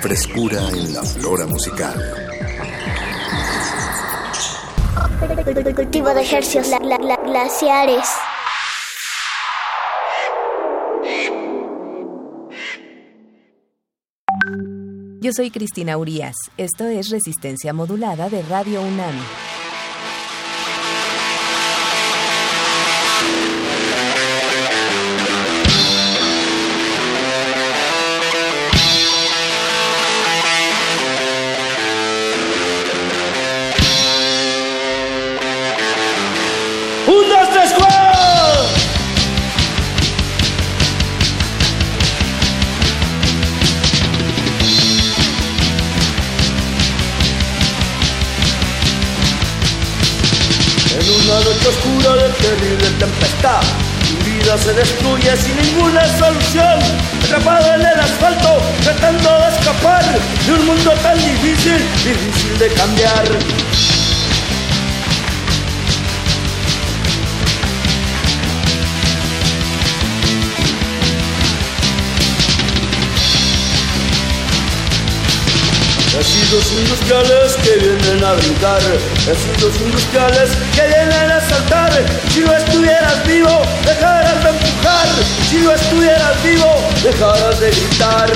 Frescura en la flora musical. Cultivo de ejercicios. La, la, la, glaciares. Yo soy Cristina Urias. Esto es Resistencia Modulada de Radio UNAM. Atrapado en el asfalto, tratando de escapar de un mundo tan difícil, difícil de cambiar. Residuos industriales que vienen a brincar, residuos industriales que vienen a saltar. Si no estuvieras vivo, dejarás de empujar. Si no estuvieras vivo, dejarás de gritar.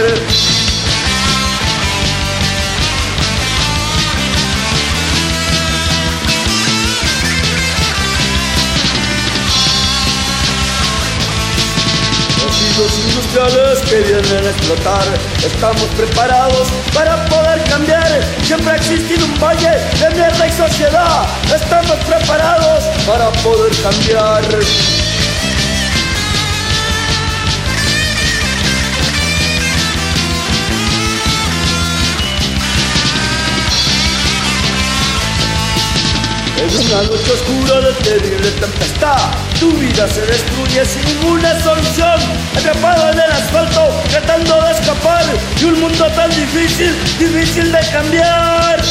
Residuos industriales que vienen a explotar. Estamos preparados para poder cambiar. Siempre ha existido un valle de mierda y sociedad. Estamos preparados para poder cambiar. En una noche oscura de terrible tempestad, tu vida se destruye sin ninguna solución. Atrapado en el asfalto, tratando de escapar de un mundo tan difícil, difícil de cambiar.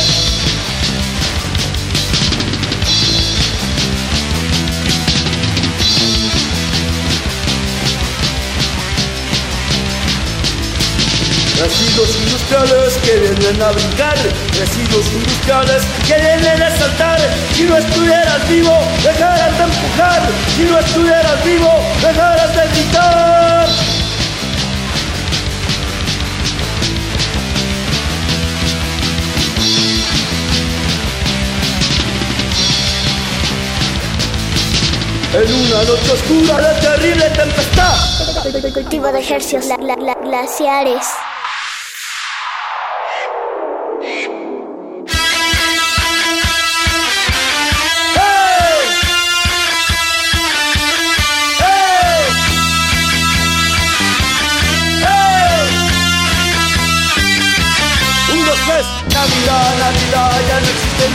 Residuos industriales que vienen a brincar, residuos industriales que vienen a saltar. Si no estuvieras vivo, dejarás de empujar. Si no estuvieras vivo, dejarás de gritar. En una noche oscura de terrible tempestad. Cultivo de ejercicios. La, la, la, glaciares.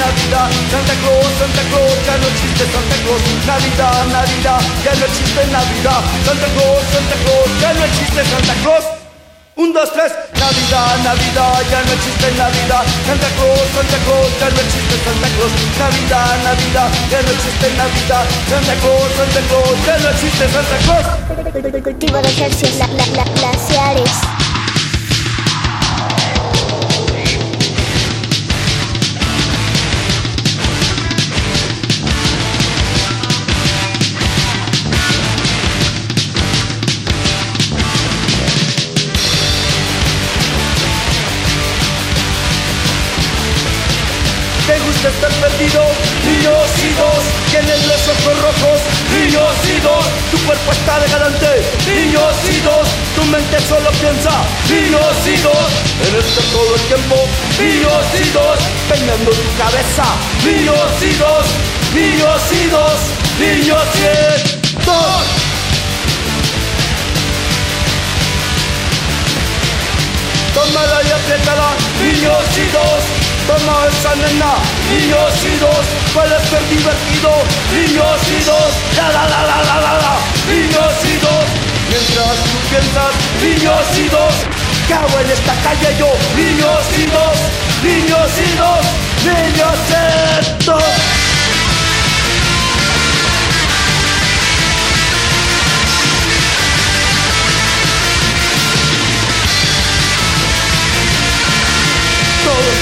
Navidad. Santa Claus, Santa Claus, ya no existe Santa Claus. Navidad, Navidad, ya no existe Navidad. Santa Claus, Santa Claus, ya no existe Santa Claus. Un, dos, tres, Navidad, Navidad, ya no existe Navidad. Santa Claus, Santa Claus, ya no existe Santa Claus. Navidad, Navidad, ya no existe Navidad. Santa Claus, Santa Claus, ya no existe Santa Claus. Cultivo de ejercicios la, la, la, glaciares. Niños y dos, tienes los ojos rojos. Niños y dos, tu cuerpo está decadente. Niños y dos, tu mente solo piensa. Niños y dos, en esto todo el tiempo. Niños y dos, peinando tu cabeza. Niños y dos, niños y dos, niños y dos. Tómala y apriétala, niños y dos. Toma esa nena, niños y dos. Puede ser divertido, niños y dos. La la la la la la niños y dos. Mientras tú piensas, niños y dos. ¿Qué hago en esta calle yo? Niños y dos, niños y dos, niños y dos.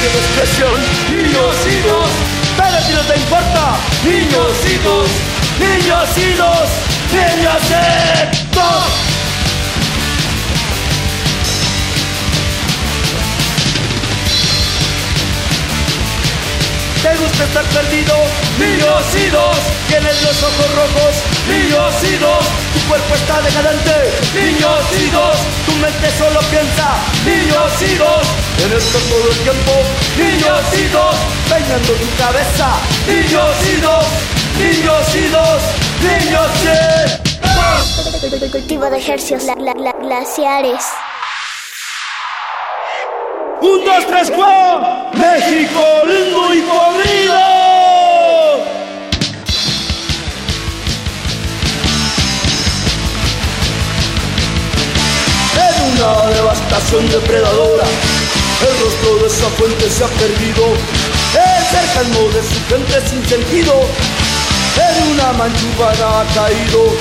Todo tiene expresión, niños y dos, pero si no te importa, niños y dos, niños y dos, niños y dos. ¿Te gusta estar perdido? Niños y dos, tienes los ojos rojos, niños y dos, tu cuerpo está decadente, niños y dos, tu mente solo piensa, niños y dos, en esto todo el tiempo, niños y dos, tu cabeza, niños y dos, niños y dos, niños y. Cultivo de ejercicios la, la, la, glaciares. Un, dos, tres, cuatro. México lindo y podrido. Una devastación depredadora, el rostro de esa fuente se ha perdido. El cercano de su gente sin sentido, en una manchubada ha caído.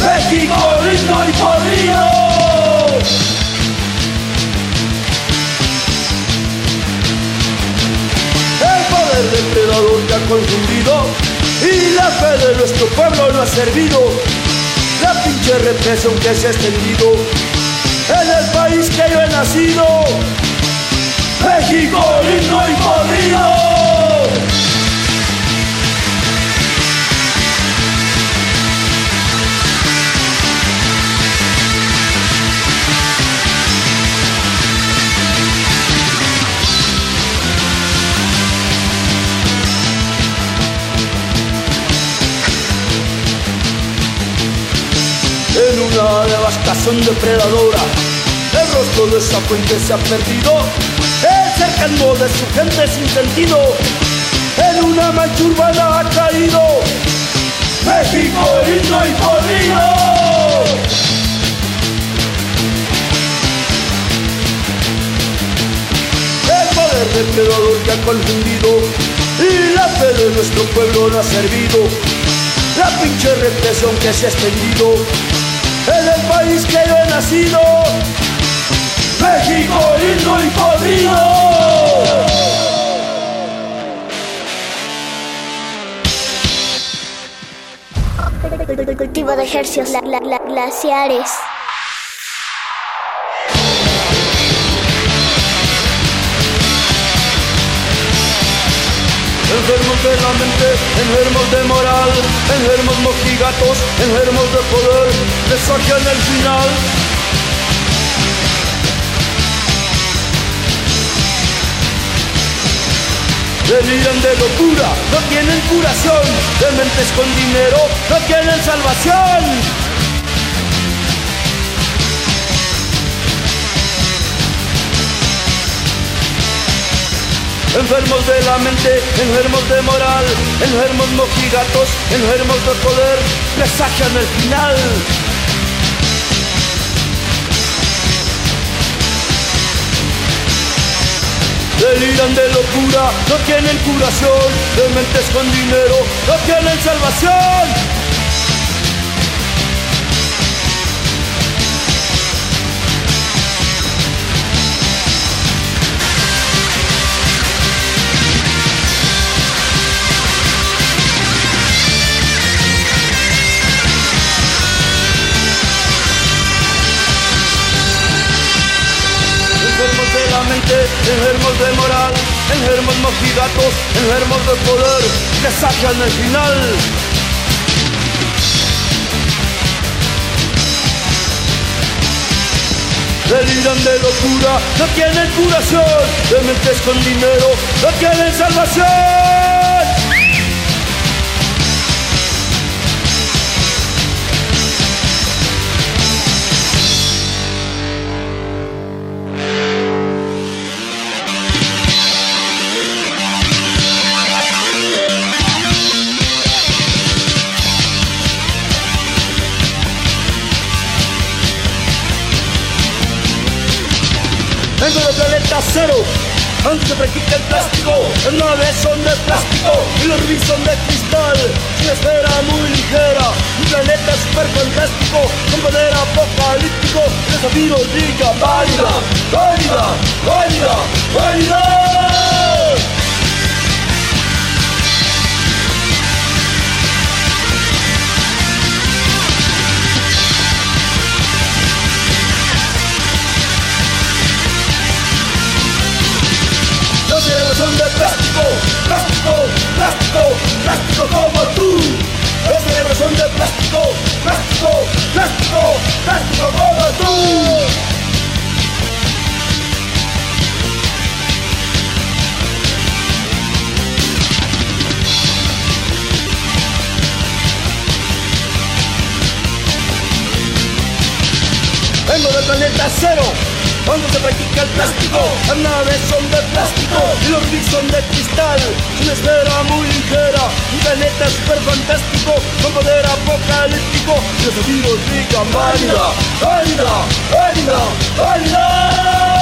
México lindo y podrido. El poder depredador te ha confundido y la fe de nuestro pueblo no ha servido. La pinche represión que se ha extendido país que yo he nacido. México lindo y podrido. en una devastación depredadora. De esa fuente se ha perdido, el cercano de su gente sin sentido, en una mancha urbana ha caído. México lindo y podrido. El poder depredador que ha confundido y la fe de nuestro pueblo no ha servido la pinche represión que se ha extendido en el país que yo he nacido. México lindo y podrido. Cultivo de ejercicios la, la, la, glaciares. Enfermos de la mente, enfermos de moral, enfermos mojigatos, enfermos de poder, les sacan el final. Deliran de locura, no tienen curación, de mentes con dinero, no tienen salvación. enfermos de la mente, enfermos de moral, enfermos mojigatos, enfermos de poder, presagian el final. Deliran de locura, no tienen curación, de mentes con dinero, no tienen salvación. De moral, enfermos mojigatos, enfermos de poder, que sacan el final. Deliran de locura, no tienen curación, de mentes con dinero, no tienen salvación. Del planeta cero. Antes practica el plástico, las naves son de plástico y los rubíes son de cristal. Una esfera muy ligera, un planeta super fantástico, con poder apocalíptico. Zafiro brilla, válida, válida, válida, válida. De plástico, plástico, plástico, plástico como tú. Los cerebros son de plástico, plástico, plástico, plástico como tú. Vengo del planeta cero cuando se practica el plástico, las naves son de plástico y los rubíes son de cristal. Una esfera muy ligera, un planeta super fantástico, con poder apocalíptico. Y los amigos digan válida, válida, válida, válida.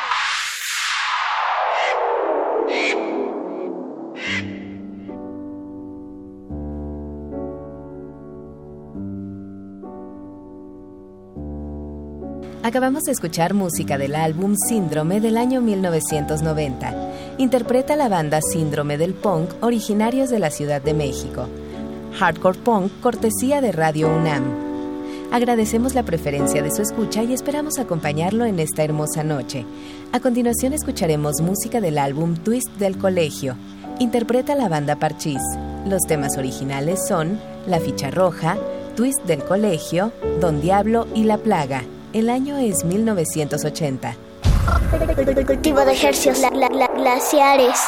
Acabamos de escuchar música del álbum Síndrome del año 1990. Interpreta la banda Síndrome del Punk, originarios de la Ciudad de México. Hardcore Punk, cortesía de Radio UNAM. Agradecemos la preferencia de su escucha y esperamos acompañarlo en esta hermosa noche. A continuación escucharemos música del álbum Twist del Colegio. Interpreta la banda Parchís. Los temas originales son La Ficha Roja, Twist del Colegio, Don Diablo y La Plaga. El año es 1980. Cultivo de ejercicios glaciares.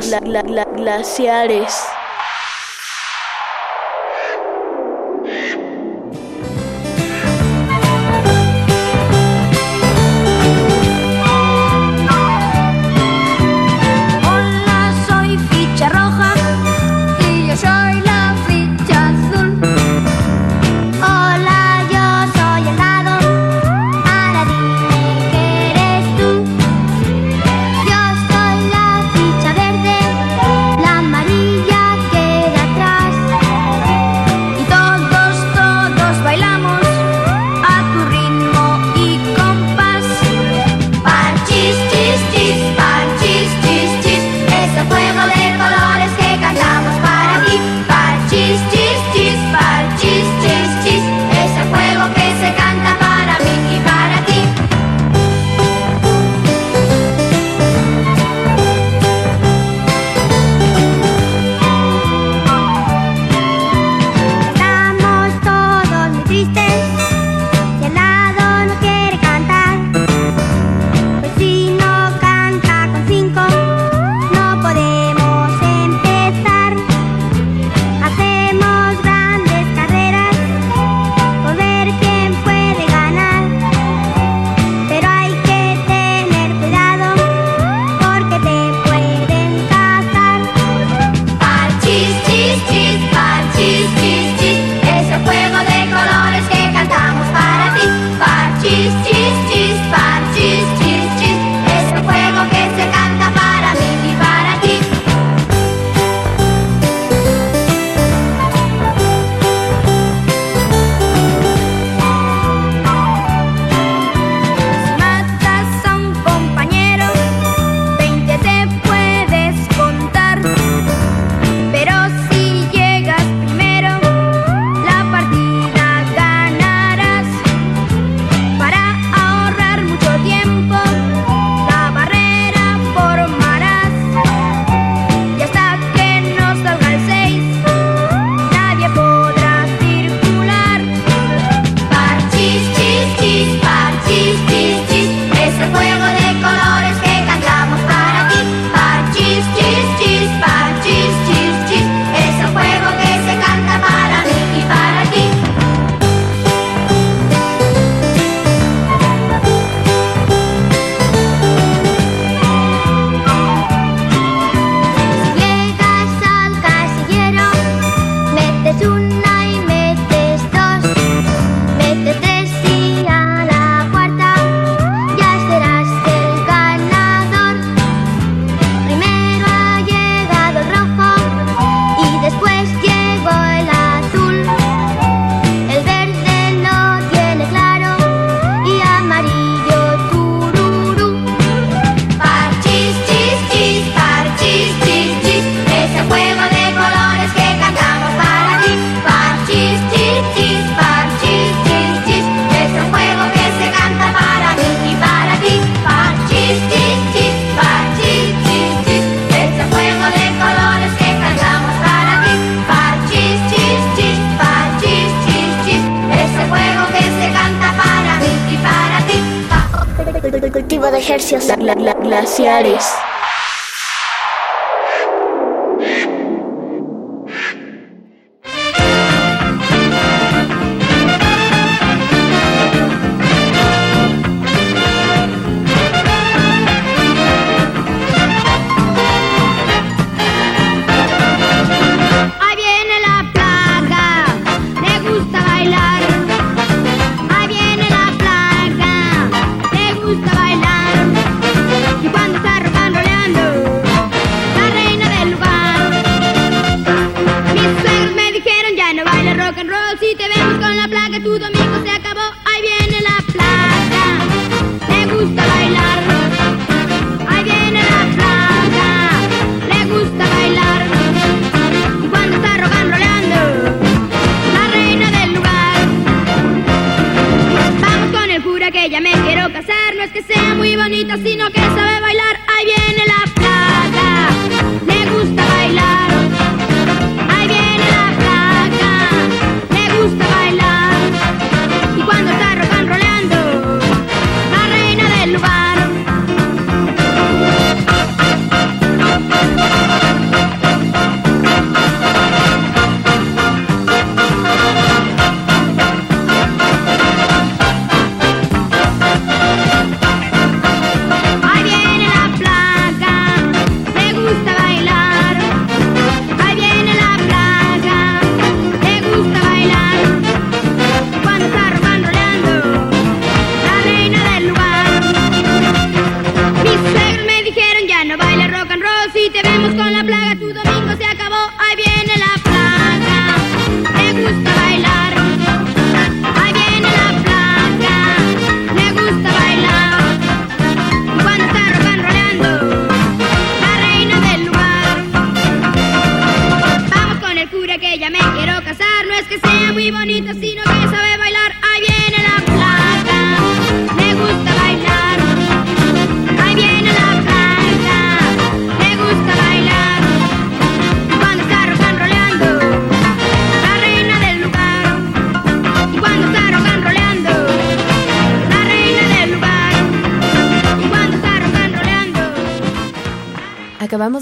La- la- la- glaciares.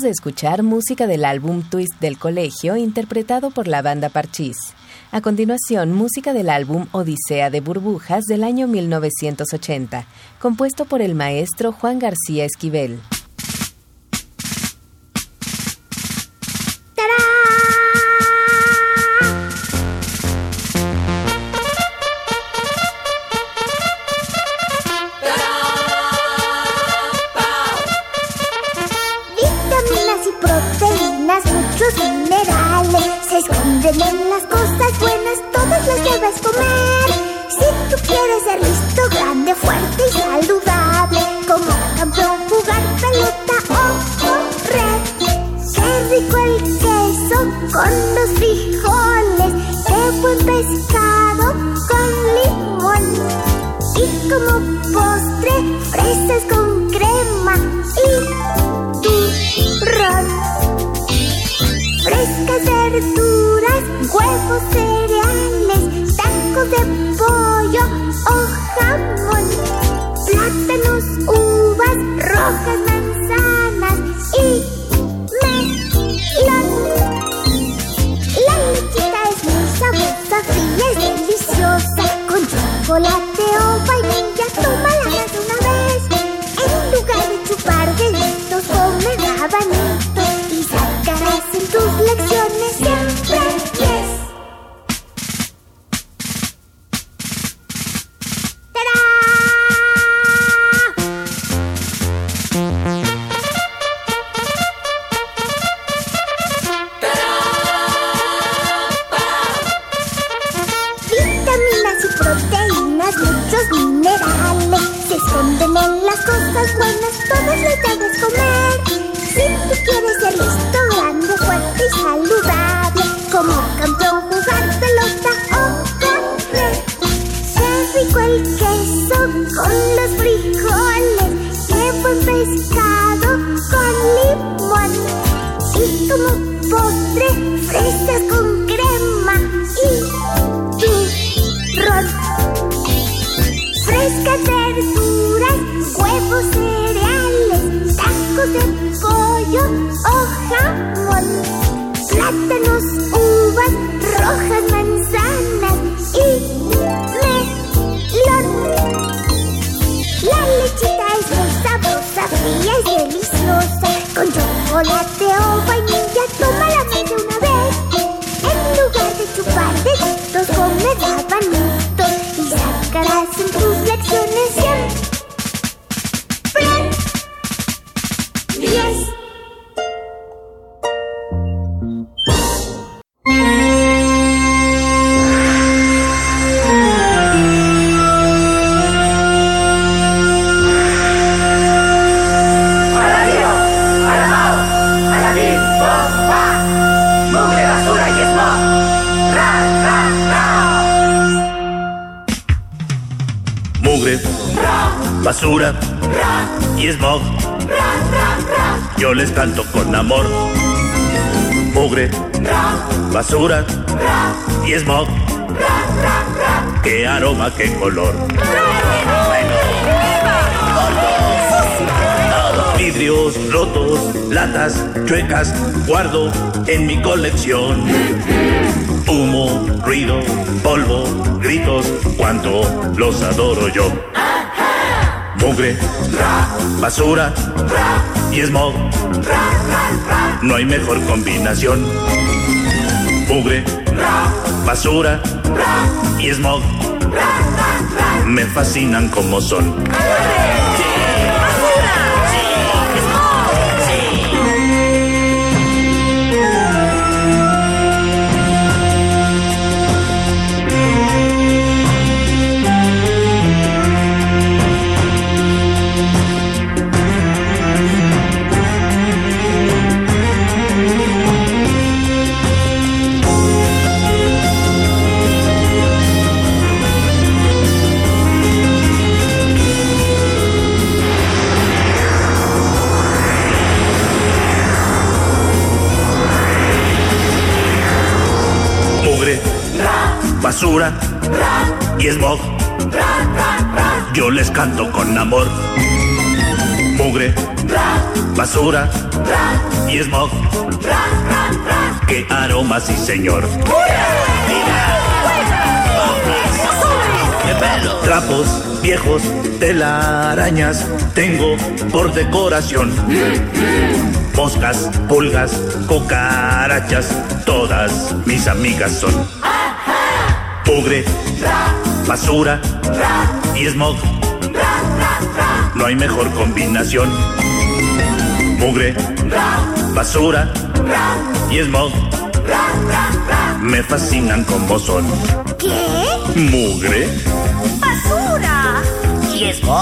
de escuchar música del álbum Twist del Colegio interpretado por la banda Parchís. A continuación, música del álbum Odisea de Burbujas del año 1980, compuesto por el maestro Juan García Esquivel. contaminación. Mugre, basura y smog me fascinan como son. señor. Trapos viejos, telarañas, tengo por decoración. Moscas, pulgas, cucarachas, todas mis amigas son. Pugre, basura y smog. No hay mejor combinación. Mugre, basura y smog me fascinan como son. ¿Qué? Mugre. Basura. Riesgo.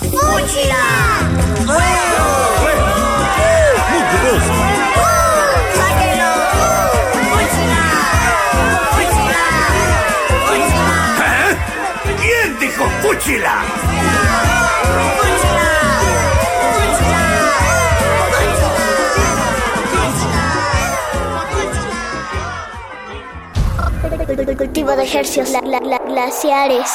Fúchila. Fuego. Fuego. Mugroso. Sáquelo. Fúchila. Fúchila. Fúchila. ¿Eh? ¿Quién dijo fúchila? Fúchila. cultivo de ejercicios glaciares.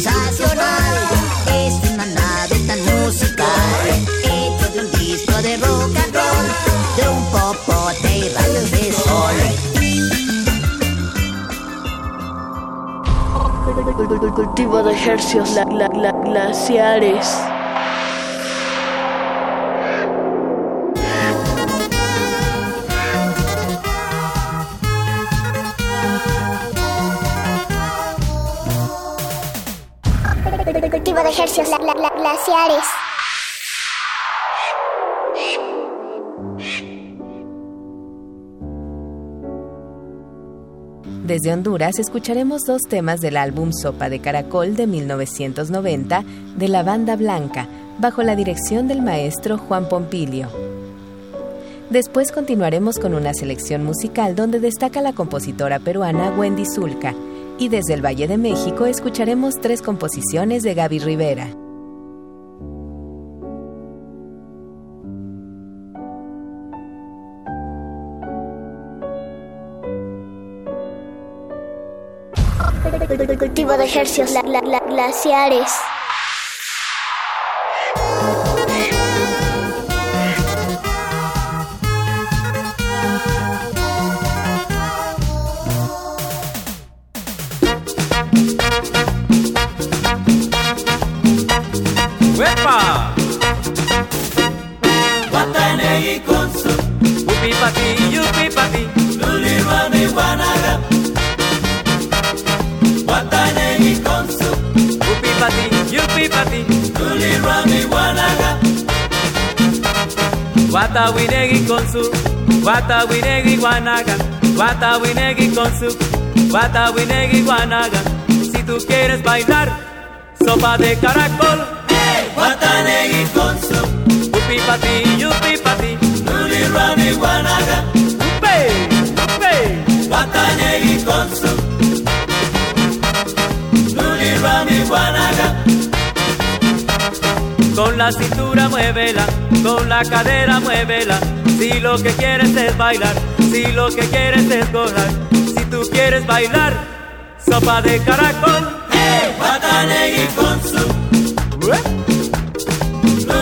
Sensacional, es una nave tan musical, hecho de un disco de rock and roll, de un popote y rayos de sol. Cultivo de ejercicios gla- gla- gla- glaciares. Ejercicios gla- gla- gla- glaciares. Desde Honduras escucharemos dos temas del álbum Sopa de Caracol de 1990 de la Banda Blanca, bajo la dirección del maestro Juan Pompilio. Después continuaremos con una selección musical donde destaca la compositora peruana Wendy Zulka, y desde el Valle de México escucharemos tres composiciones de Gaby Rivera. Cultivo de ejercicios gla- gla- gla- glaciares. ¡Huepa! Guatanegui con su Upi pati, yupi pati. Luli rani guanaga. Guatanegui con su Upi pati, yupi pati. Luli rani guanaga. Guatawinegui con su Guatawinegui guanaga. Guatawinegui con su Guatawinegui guanaga. Si tú quieres bailar Sopa de caracol Guatanegui con su Upi pati, yupi pati Luli rani guanaga. Upe, upe Guatanegui con su Luli rani guanaga. Con la cintura muévela, con la cadera muévela. Si lo que quieres es bailar, si lo que quieres es gozar. Si tú quieres bailar, sopa de caracol. Guatanegui con su Luli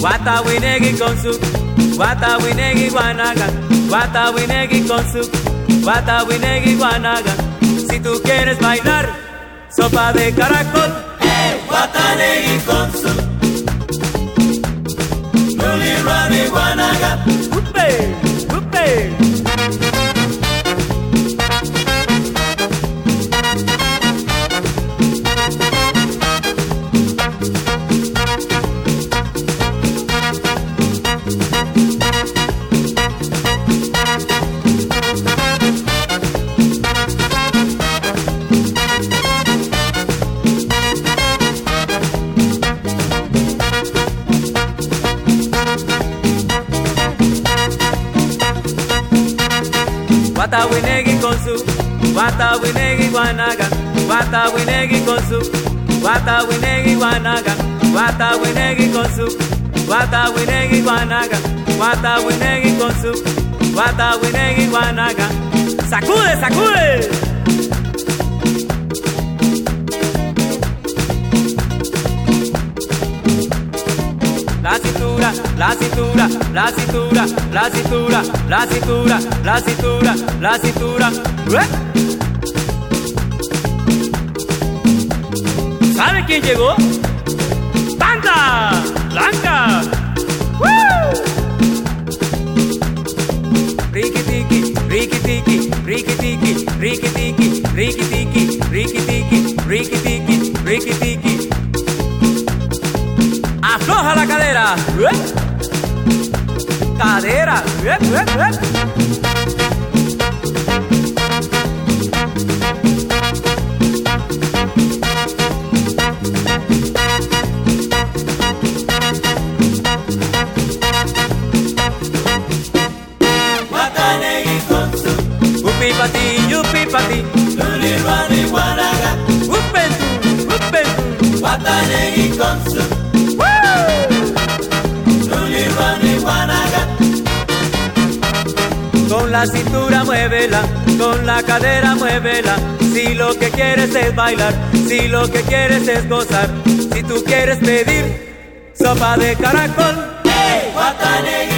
Guatawinegui con su Guatawinegui guanaga Guatawinegui con su Guatawinegui guanaga. Si tú quieres bailar Sopa de caracol. Guatanegui con su Luli Rani Guanaga. Upe, upe Bata winegi konzu, bata winegi wanaga, bata winegi konzu, bata winegi wanaga, bata winegi konzu, bata winegi wanaga, bata winegi konzu, bata winegi wanaga. Sacude, sacude! la cintura, la cintura, la cintura, la cintura, la cintura, la cintura, la cintura. ¿Eh? ¿Sabe quién llegó? ¡Banda! ¡Blanca! Ricky tiki, ricky tiki, ricky tiki, ricky tiki, ricky tiki, ricky tiki, ricky tiki, ricky tiki baja la cadera. Cadera. cadera muévela. Si lo que quieres es bailar, si lo que quieres es gozar, si tú quieres pedir sopa de caracol, ¡hey!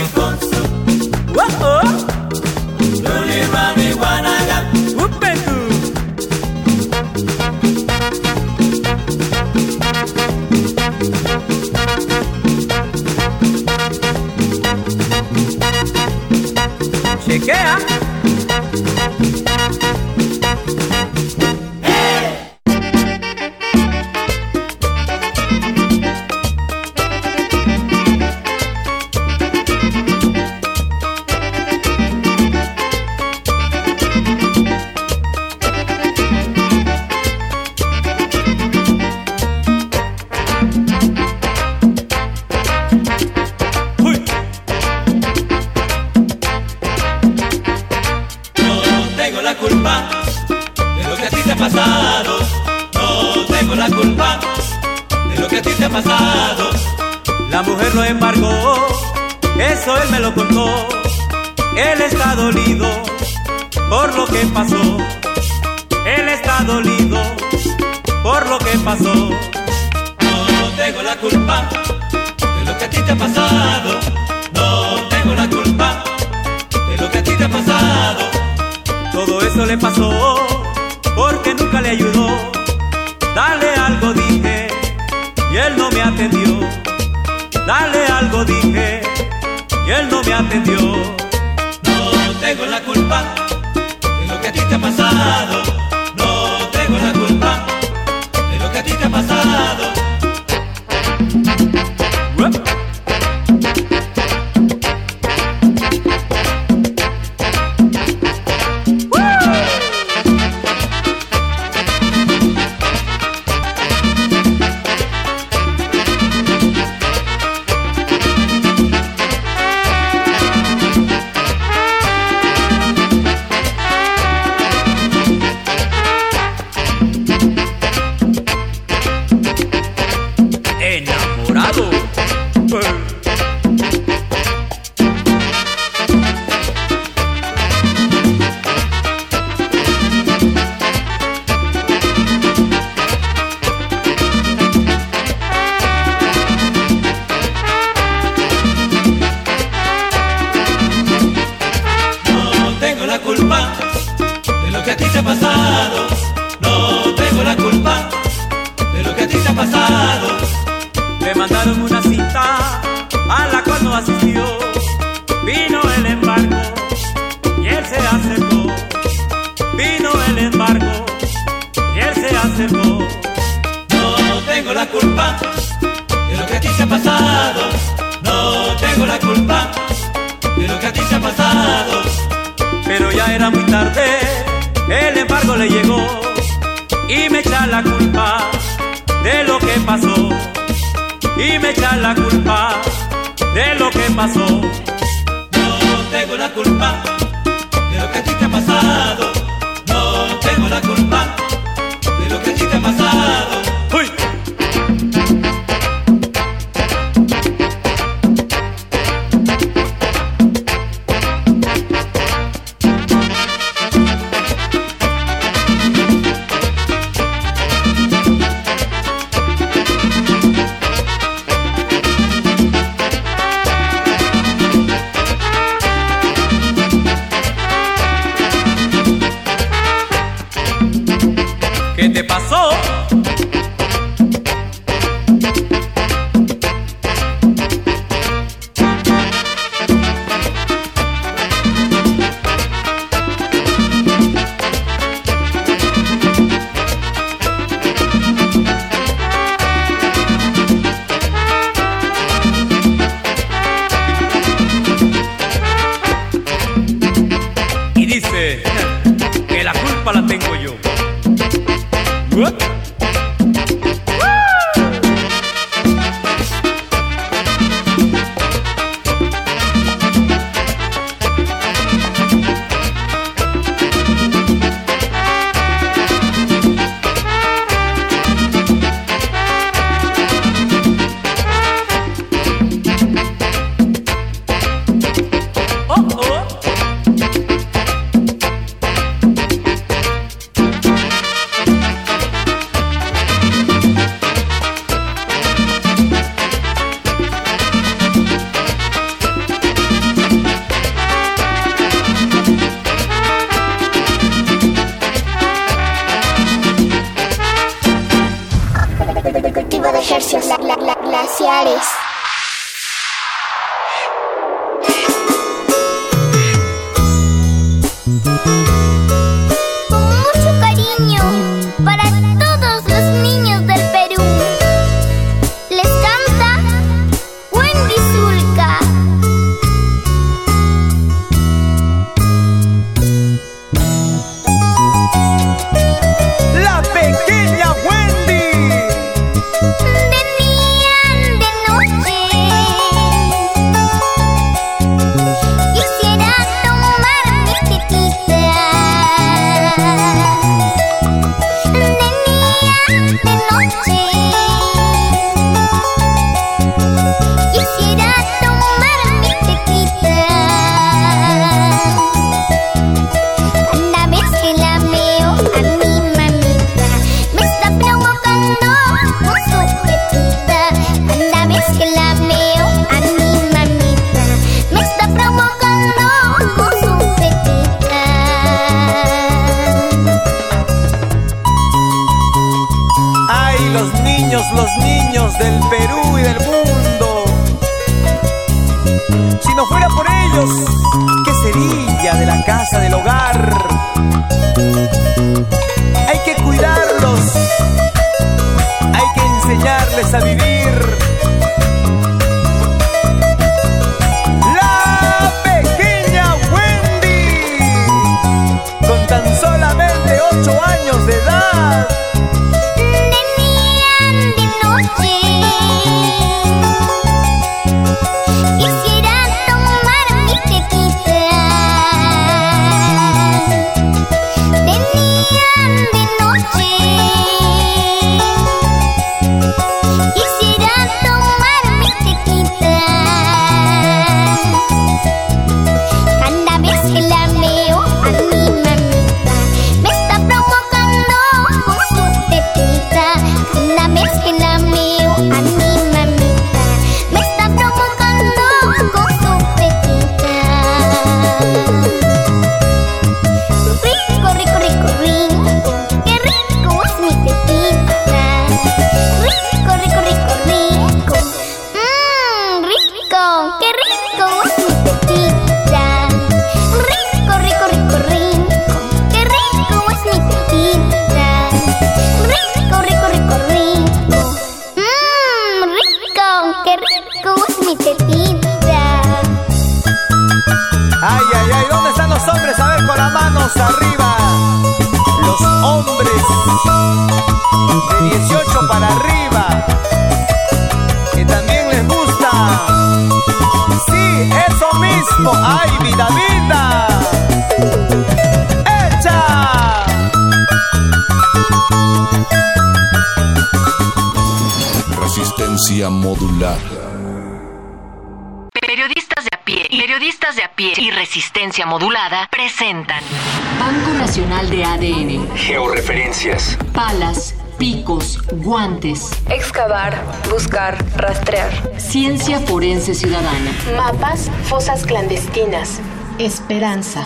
Ciudadana, Mapas, fosas clandestinas. esperanza.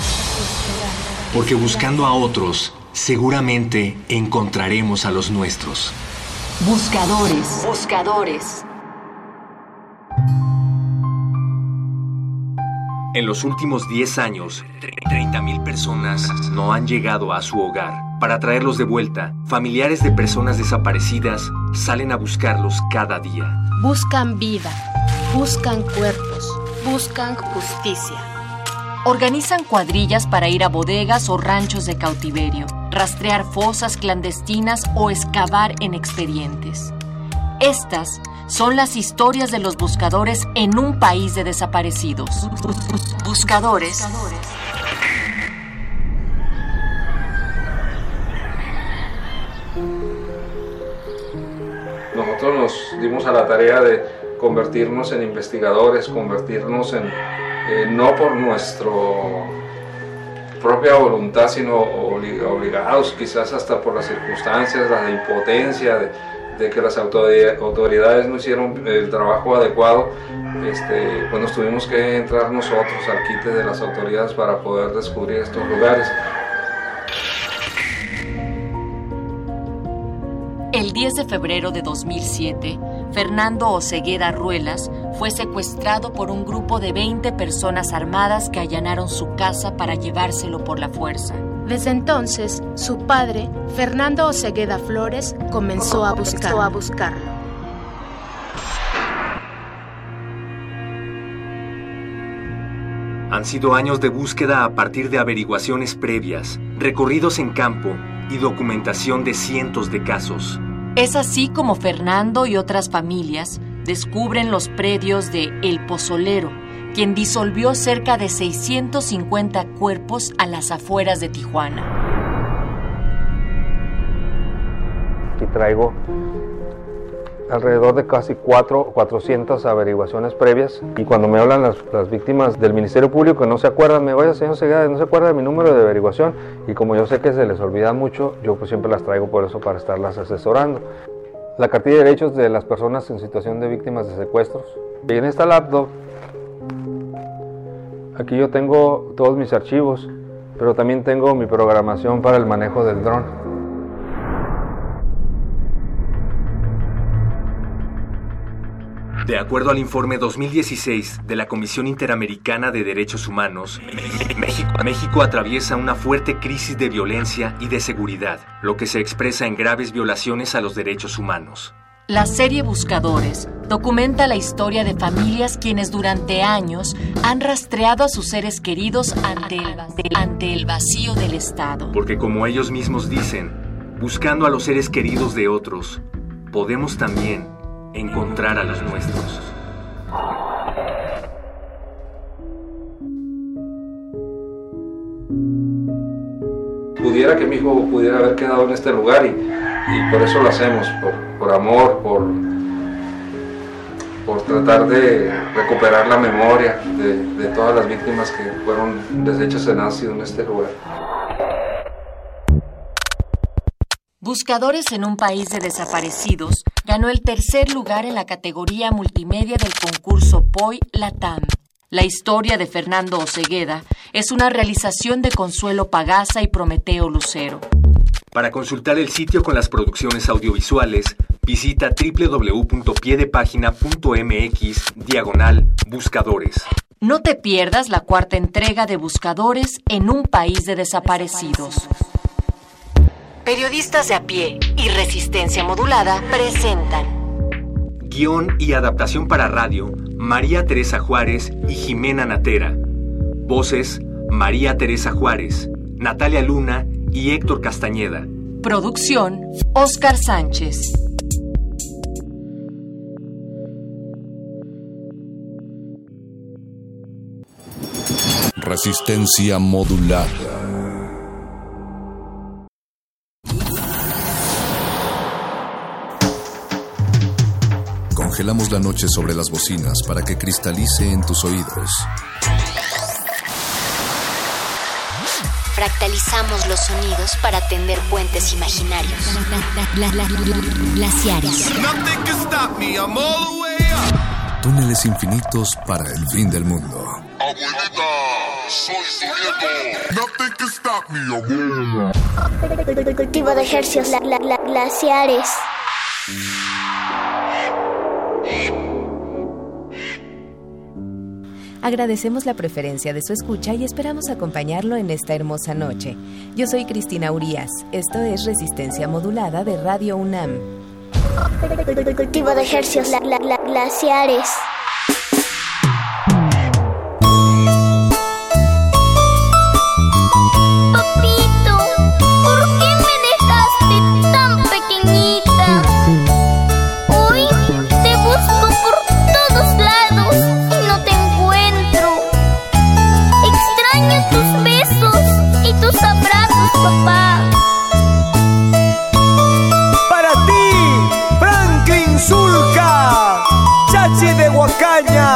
Porque buscando a otros, seguramente encontraremos a los nuestros. Buscadores, buscadores. En los últimos 10 años, 30.000 personas no han llegado a su hogar. Para traerlos de vuelta, familiares de personas desaparecidas salen a buscarlos cada día. Buscan vida, buscan cuerpos, buscan justicia. Organizan cuadrillas para ir a bodegas o ranchos de cautiverio, rastrear fosas clandestinas o excavar en expedientes. Estas son las historias de los buscadores en un país de desaparecidos. Buscadores. Nosotros nos dimos a la tarea de convertirnos en investigadores, convertirnos en, eh, no por nuestra propia voluntad, sino obli- obligados quizás hasta por las circunstancias, la impotencia, de, que las autoridad- autoridades no hicieron el trabajo adecuado, este, pues nos tuvimos que entrar nosotros al quite de las autoridades para poder descubrir estos lugares. El 10 de febrero de 2007, Fernando Oceguera Ruelas fue secuestrado por un grupo de 20 personas armadas que allanaron su casa para llevárselo por la fuerza. Desde entonces, su padre, Fernando Osegueda Flores, comenzó a buscar. a buscarlo. Han sido años de búsqueda a partir de averiguaciones previas, recorridos en campo y documentación de cientos de casos. Es así como Fernando y otras familias descubren los predios de El Pozolero, quien disolvió cerca de 650 cuerpos a las afueras de Tijuana. Aquí traigo alrededor de casi cuatro, 400 averiguaciones previas y cuando me hablan las, las víctimas del Ministerio Público no se acuerdan, me vaya señor Segada, no se acuerda de mi número de averiguación y como yo sé que se les olvida mucho, yo pues siempre las traigo por eso para estarlas asesorando. La cartilla de derechos de las personas en situación de víctimas de secuestros. Y en esta laptop, aquí yo tengo todos mis archivos, pero también tengo mi programación para el manejo del dron. De acuerdo al informe 2016 de la Comisión Interamericana de Derechos Humanos, México, México atraviesa una fuerte crisis de violencia y de seguridad, lo que se expresa en graves violaciones a los derechos humanos. La serie Buscadores documenta la historia de familias quienes durante años han rastreado a sus seres queridos ante el, ante el vacío del Estado. Porque como ellos mismos dicen, buscando a los seres queridos de otros, podemos también encontrar a los nuestros. pudiera que mi hijo pudiera haber quedado en este lugar y, por eso lo hacemos, por, por amor, por, por tratar de recuperar la memoria de, de todas las víctimas que fueron deshechas en ácido en este lugar. Buscadores en un país de desaparecidos ganó el tercer lugar en la categoría multimedia del concurso POI Latam. La historia de Fernando Ocegueda es una realización de Consuelo Pagaza y Prometeo Lucero. Para consultar el sitio con las producciones audiovisuales, visita www.piedepagina.mx diagonal buscadores. No te pierdas la cuarta entrega de Buscadores en un país de desaparecidos. Periodistas de a pie y resistencia modulada presentan Guión y adaptación para radio, María Teresa Juárez y Jimena Natera. Voces, María Teresa Juárez, Natalia Luna y Héctor Castañeda. Producción, Oscar Sánchez. Resistencia modulada. congelamos la noche sobre las bocinas para que cristalice en tus oídos. Fractalizamos los sonidos para tender puentes imaginarios. Glaciares. Túneles infinitos para el fin del mundo. Abuelita, soy. Nothing can stop me, abuela. Cultivo de ejercicios, glaciares. Agradecemos la preferencia de su escucha y esperamos acompañarlo en esta hermosa noche. Yo soy Cristina Urías. Esto es Resistencia Modulada de Radio UNAM. Cultivo de ejercicios la, la, glaciares. papá. Para ti, Franklin Zulca, Chachi de Huacaña.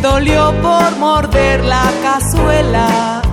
dolió por morder la cazuela.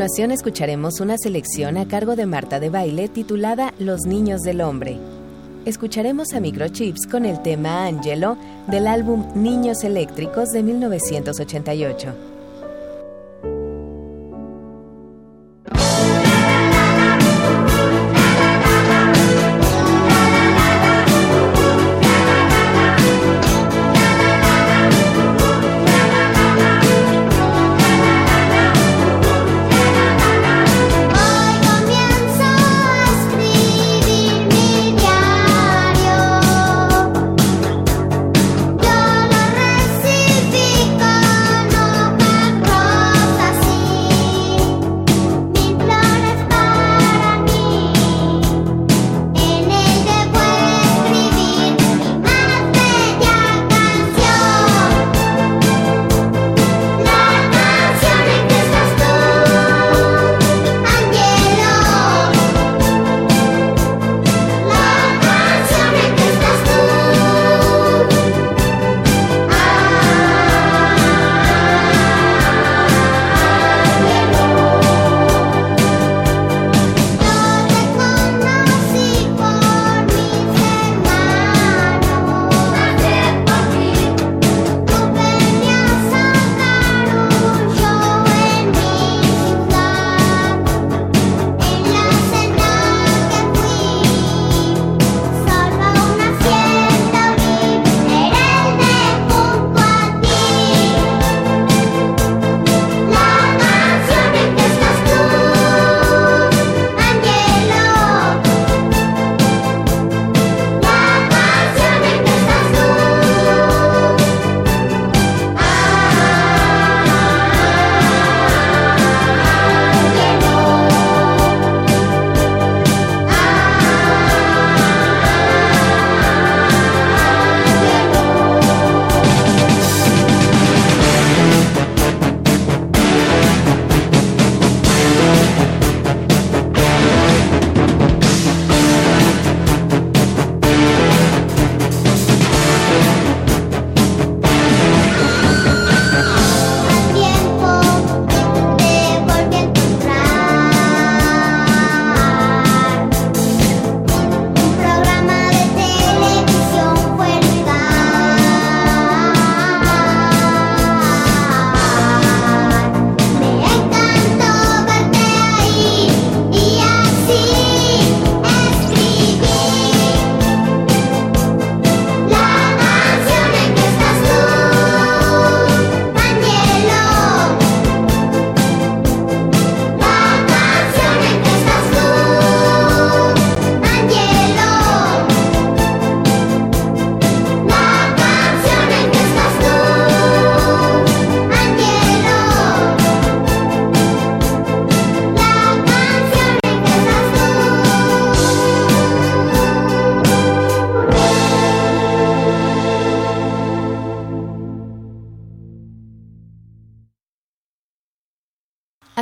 continuación escucharemos una selección a cargo de Marta de Baile titulada Los Niños del Hombre. Escucharemos a Microchips con el tema Angelo del álbum Niños Eléctricos de 1988.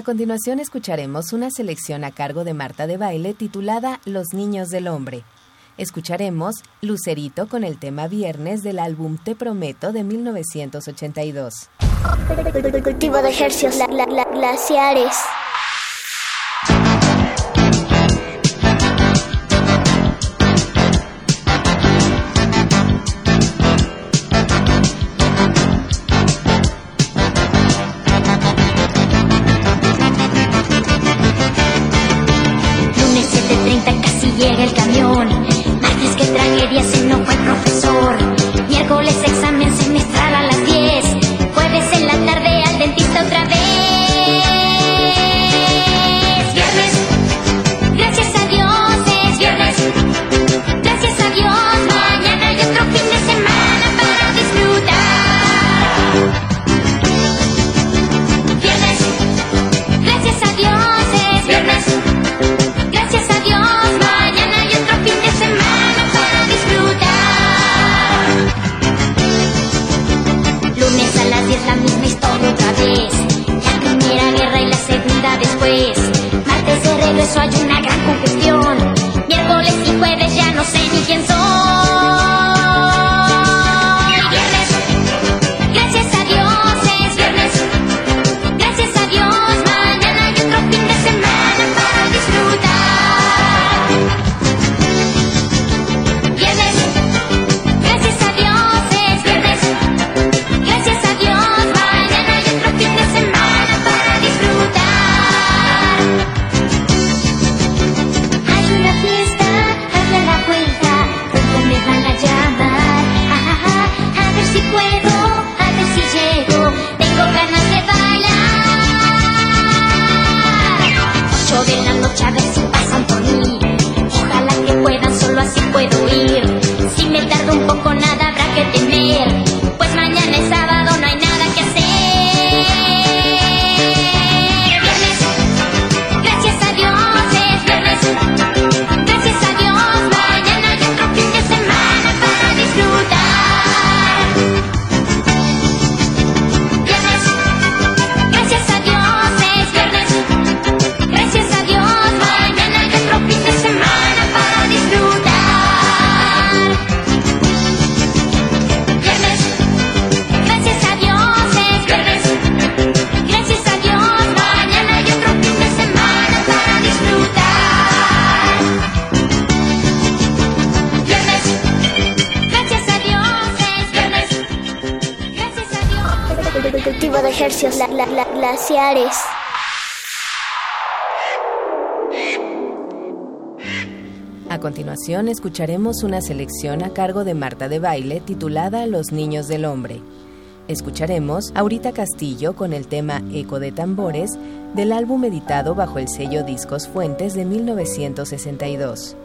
A continuación escucharemos una selección a cargo de Marta de Baile titulada Los Niños del Hombre. Escucharemos Lucerito con el tema Viernes del álbum Te Prometo de 1982. Cultivo de ejercicios glaciares. escucharemos una selección a cargo de Marta de Baile titulada Los Niños del Hombre. Escucharemos Aurita Castillo con el tema Eco de Tambores del álbum editado bajo el sello Discos Fuentes de 1962.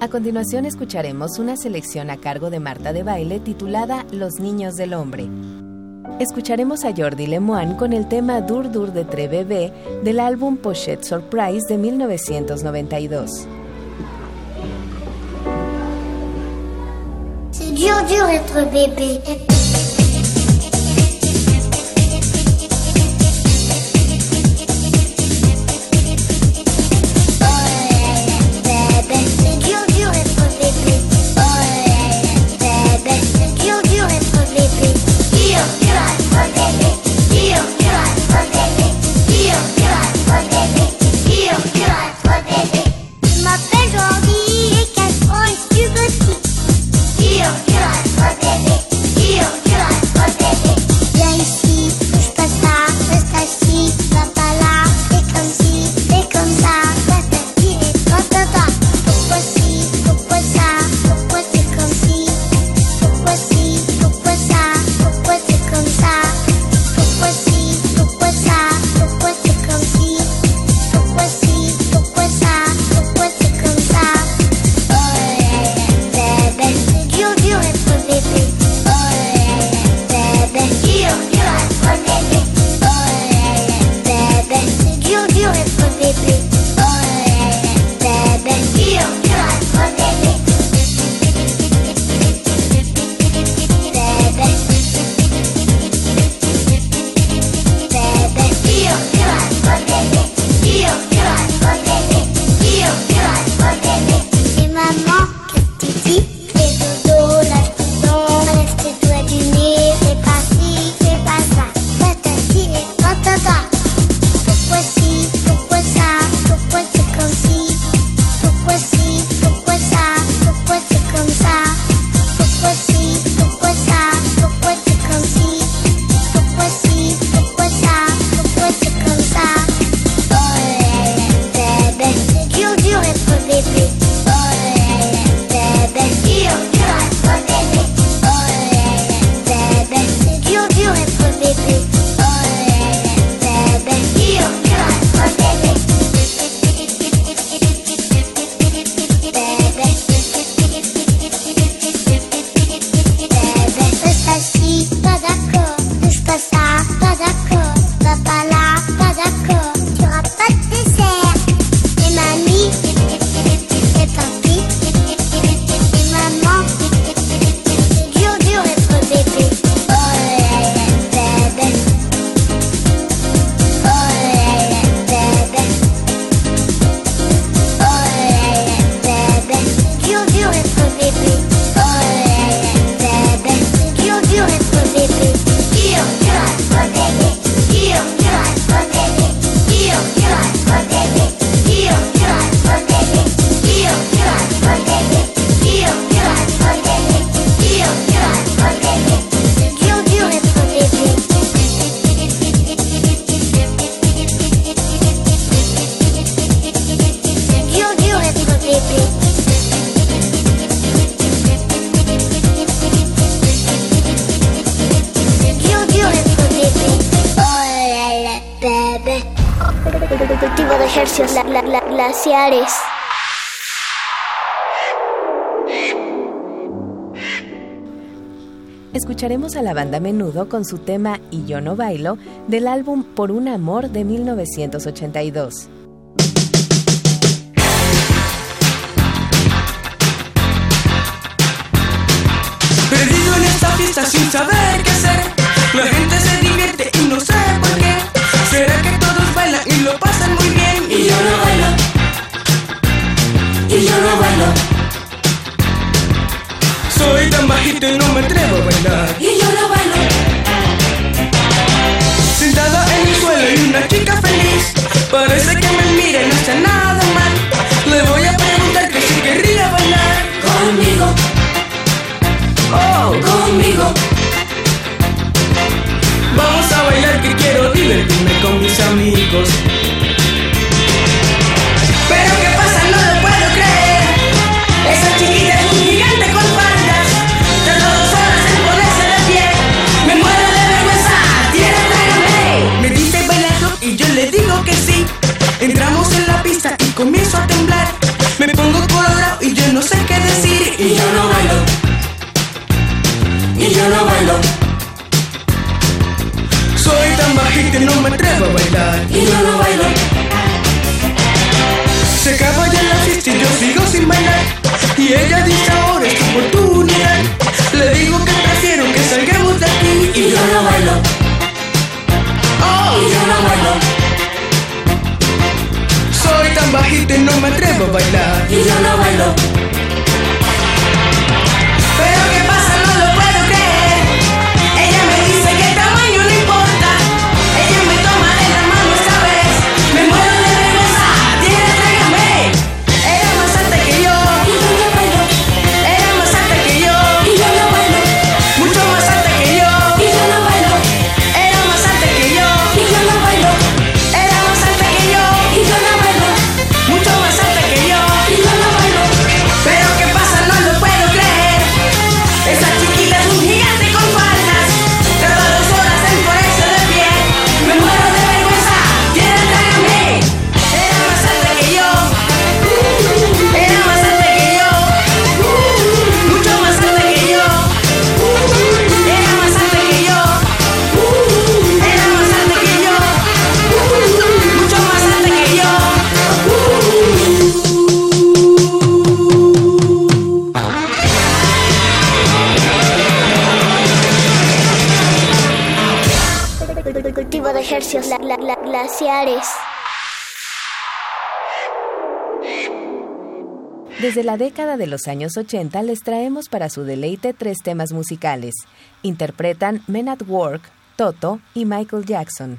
A continuación escucharemos una selección a cargo de Marta de Baile titulada Los Niños del Hombre. Escucharemos a Jordi Lemoine con el tema Dur Dur de Tre Bebé del álbum Pochette Surprise de 1992. C'est dur dur être bébé. Escucharemos a la banda Menudo con su tema Y yo no bailo del álbum Por un amor de 1982. Perdido en esta fiesta sin saber qué hacer, la gente se divierte y no sé por qué. Será que todos bailan y lo pasan muy bien y yo no bailo. Soy tan bajito y no me atrevo a bailar. Y yo no bailo. Sentada en el suelo y una chica feliz. Parece que me mira y no está nada mal. Le voy a preguntar que si querría bailar conmigo. Oh, conmigo. Vamos a bailar que quiero divertirme con mis amigos. comienzo a temblar. Me pongo cuadrado y yo no sé qué decir. Y yo no bailo. Y yo no bailo. Soy tan bajita y no me atrevo a bailar. Y yo no bailo. Se acaba ya la fiesta y yo sigo sin bailar. Y ella dice ahora es tu oportunidad. Le digo que prefiero que salgamos de aquí. Y yo no bailo. Oh, y yo no bailo tan bajito y no me atrevo a bailar. Y yo no bailo. la, glaciares. Desde la década de los años 80 les traemos para su deleite tres temas musicales. Interpretan Men at Work, Toto y Michael Jackson.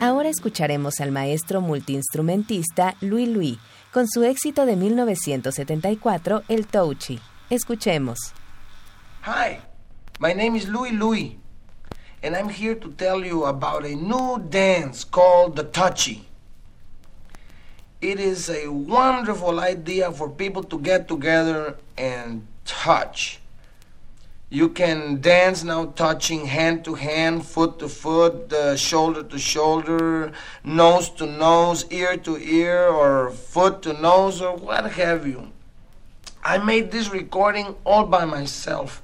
Ahora escucharemos al maestro multiinstrumentista Louis Louis con su éxito de 1974, El Touchy. Escuchemos. Hi, my name is Louis Louis, and I'm here to tell you about a new dance called the Touchy. It is a wonderful idea for people to get together touch. You can dance now, touching hand to hand, foot to foot, uh, shoulder to shoulder, nose to nose, ear to ear, or foot to nose, or what have you. I made this recording all by myself.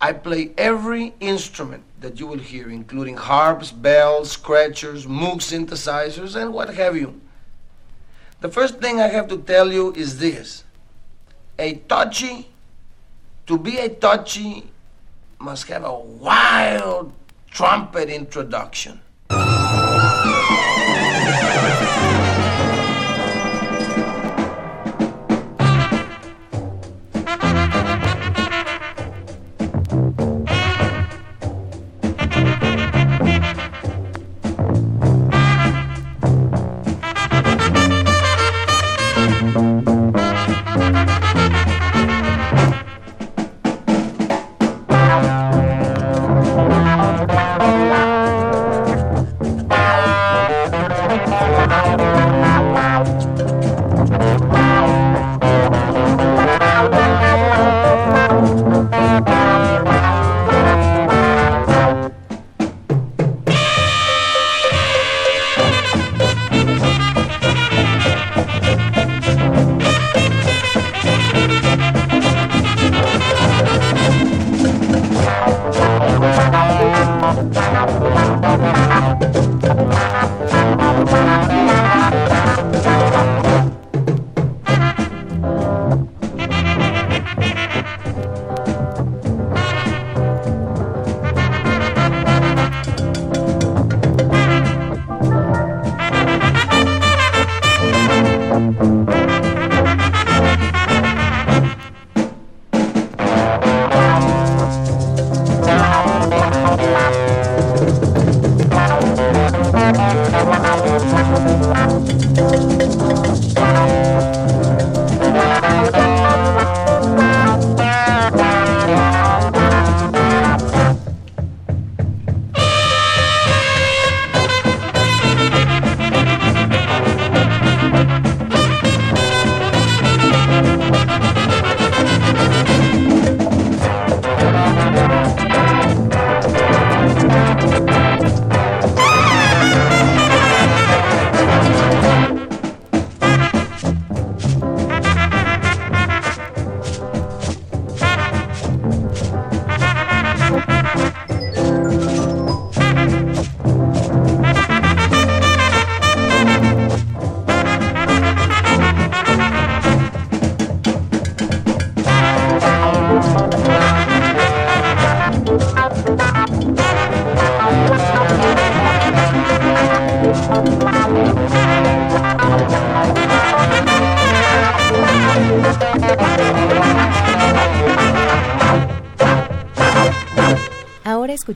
I play every instrument that you will hear, including harps, bells, scratchers, moog synthesizers, and what have you. The first thing I have to tell you is this a touchy to be a touchy must have a wild trumpet introduction.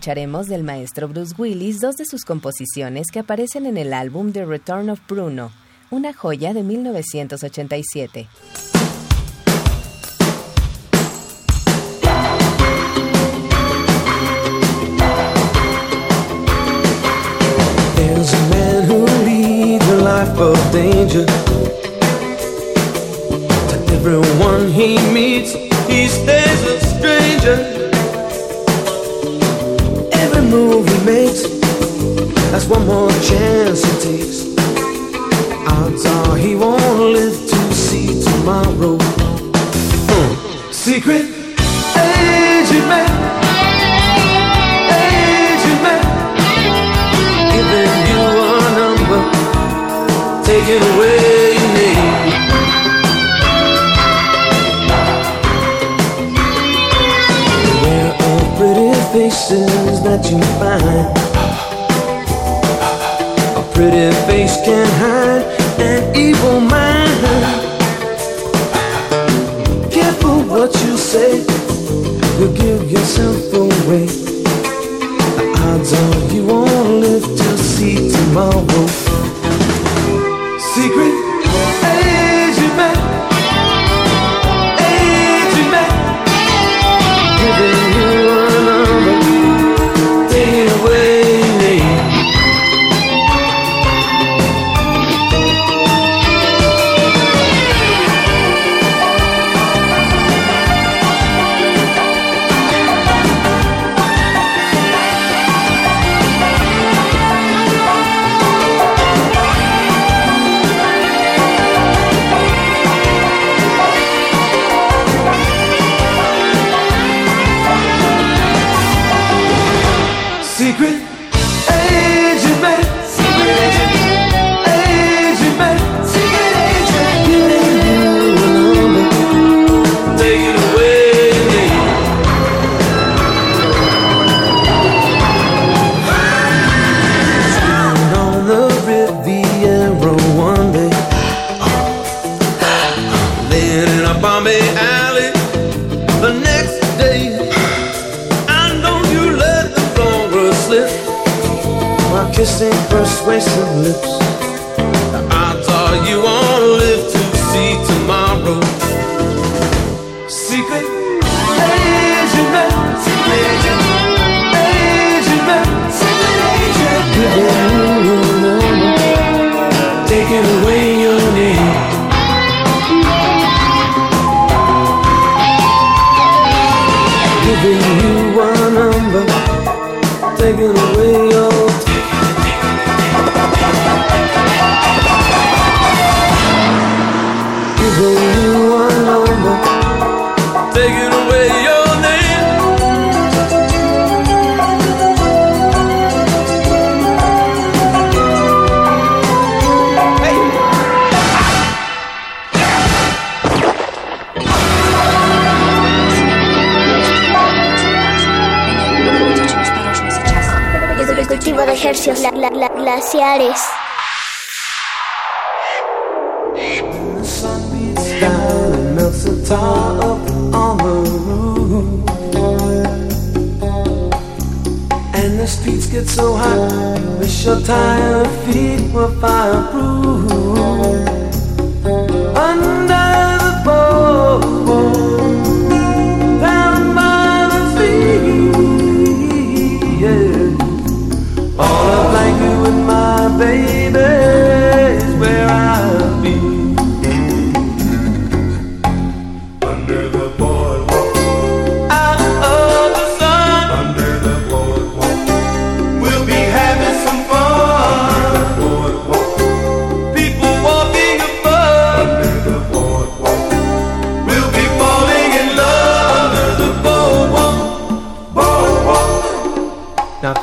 escucharemos del maestro Bruce Willis dos de sus composiciones que aparecen en el álbum The Return of Bruno, una joya de 1987.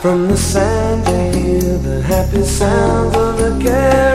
From the sand to hear the happy sounds of a girl.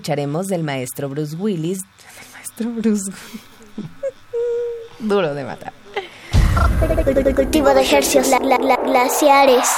Escucharemos del maestro Bruce Willis. Del maestro Bruce. Duro de matar. Cultivo de ejercicios la- la- la- glaciares.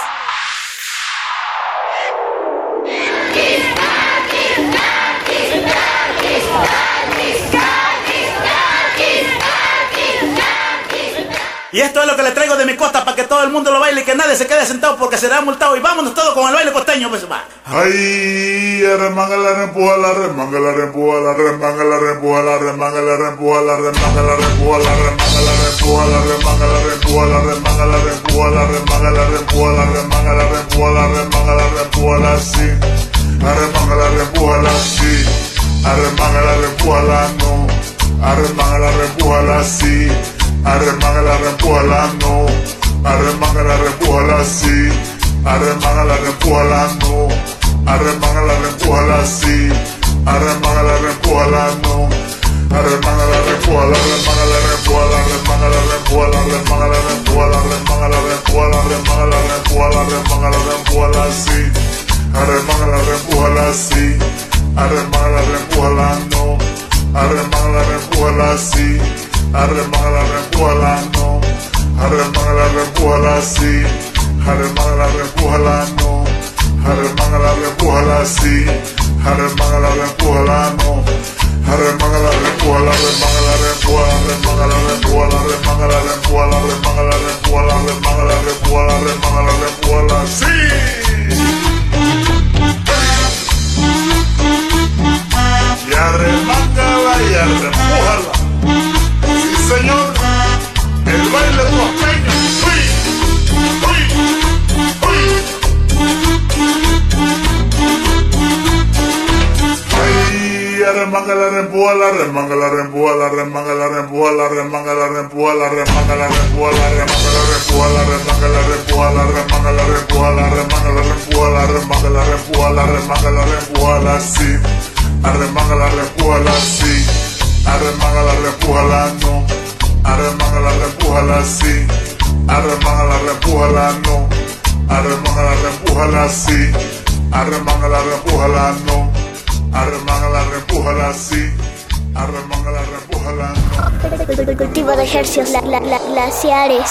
Y esto es lo que le traigo de mi costa para que todo el mundo lo baile y que nadie se quede sentado porque será multado. Y vámonos todos con el baile costeño, pues va. Ay, remanga la rempuja, la remanga la rempuja, la remanga la rempuja, la remanga la rempuja, la remanga la rempuja, la remanga la rempuja, la remanga la rempuja, la remanga la rempuja, la remanga la rempuja, la remanga la rempuja, la remanga la rempuja, la sí. Arremanga la rempuja, la sí. Arremanga la rempuja, la no. Arremanga la rempuja, la sí. Arremanga la rempuja, la no. Arremanga la rempuja, la sí. Arremanga la rempuja, la no arremángala, reempújala, sí, arremángala, reempújala, no, arremángala, reempújala, arremángala, reempújala, arremángala, reempújala, arremángala, reempújala, arremángala, reempújala, arremángala, reempújala, arremángala, reempújala, sí, arremángala, reempújala, sí, arremángala, reempújala, no, arremángala, reempújala, sí, arremángala, reempújala, no, arremángala, reempújala, sí, arremángala, reempújala, no. Arremángala, repújala así. Arremángala, repújala no. Arremángala, repújala, remángala, repújala, remángala, repújala, remángala, repújala, remángala, repújala, remángala, repújala, remángala, repújala así. Y arremángala y arrepújala. Sí, señor. El baile costeño. Ay, arremanga la rempuja, la remanga la rempuja, la remanga la rempuja, la remanga la rempuja, la remanga la rempuja, la remanga la rempuja, la remanga la rempuja, la remanga la rempuja, la remanga la rempuja, la remanga la rempuja, la remanga la rempuja, la sí. Arremanga la rempuja, la sí. Arremanga la rempuja, la no. Arremanga la rempuja, la sí. Arremanga la rempuja, la no. Arremanga la rempuja, la sí. Arremanga la rempuja, la no arremángala, repújala así, arremángala, repújala no. Cultivo de ejercicios la, la, la, glaciares.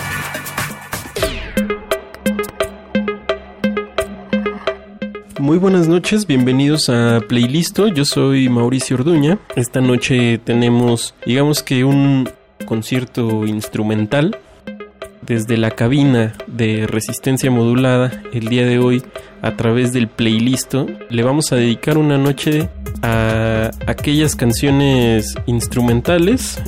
Muy buenas noches, bienvenidos a Playlisto. Yo soy Mauricio Orduña. Esta noche tenemos, digamos que un concierto instrumental desde la cabina de resistencia modulada el día de hoy a través del Playlisto. Le vamos a dedicar una noche a aquellas canciones instrumentales.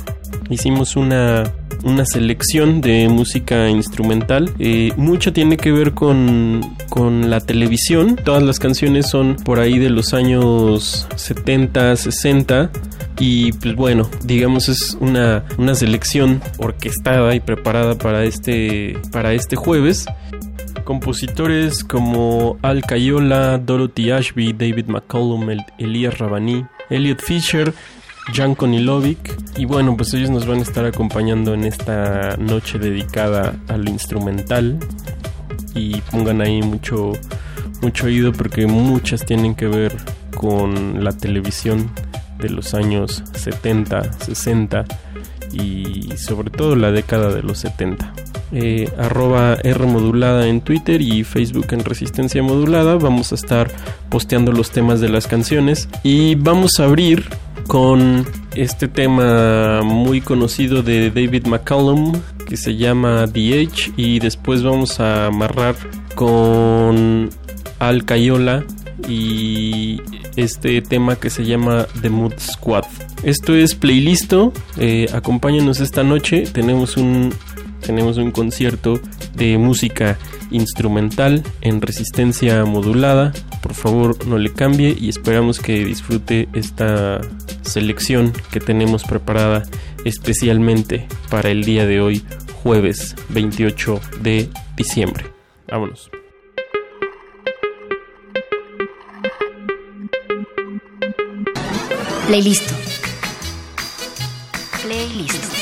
Hicimos una una selección de música instrumental. Eh, mucho tiene que ver con, con la televisión. Todas las canciones son por ahí de los años 70, 60. Y pues bueno, digamos es una, una selección orquestada y preparada para este, para este jueves. Compositores como Al Cayola, Dorothy Ashby, David McCollum, Elias Rabani, Elliot Fisher, Jan Konilovic. Y bueno, pues ellos nos van a estar acompañando en esta noche dedicada al instrumental. Y pongan ahí mucho, mucho oído porque muchas tienen que ver con la televisión de los años 70, 60 y sobre todo la década de los 70. Eh, arroba R modulada en Twitter y Facebook en Resistencia Modulada. Vamos a estar posteando los temas de las canciones y vamos a abrir con este tema muy conocido de David McCallum que se llama The Edge y después vamos a amarrar con Al Cayola y este tema que se llama The Mood Squad. Esto es Playlisto, eh, esta noche, tenemos un, tenemos un concierto de música instrumental en resistencia modulada. Por favor, no le cambie y esperamos que disfrute esta selección que tenemos preparada especialmente para el día de hoy, jueves 28 de diciembre. Vámonos. Playlist. Playlist.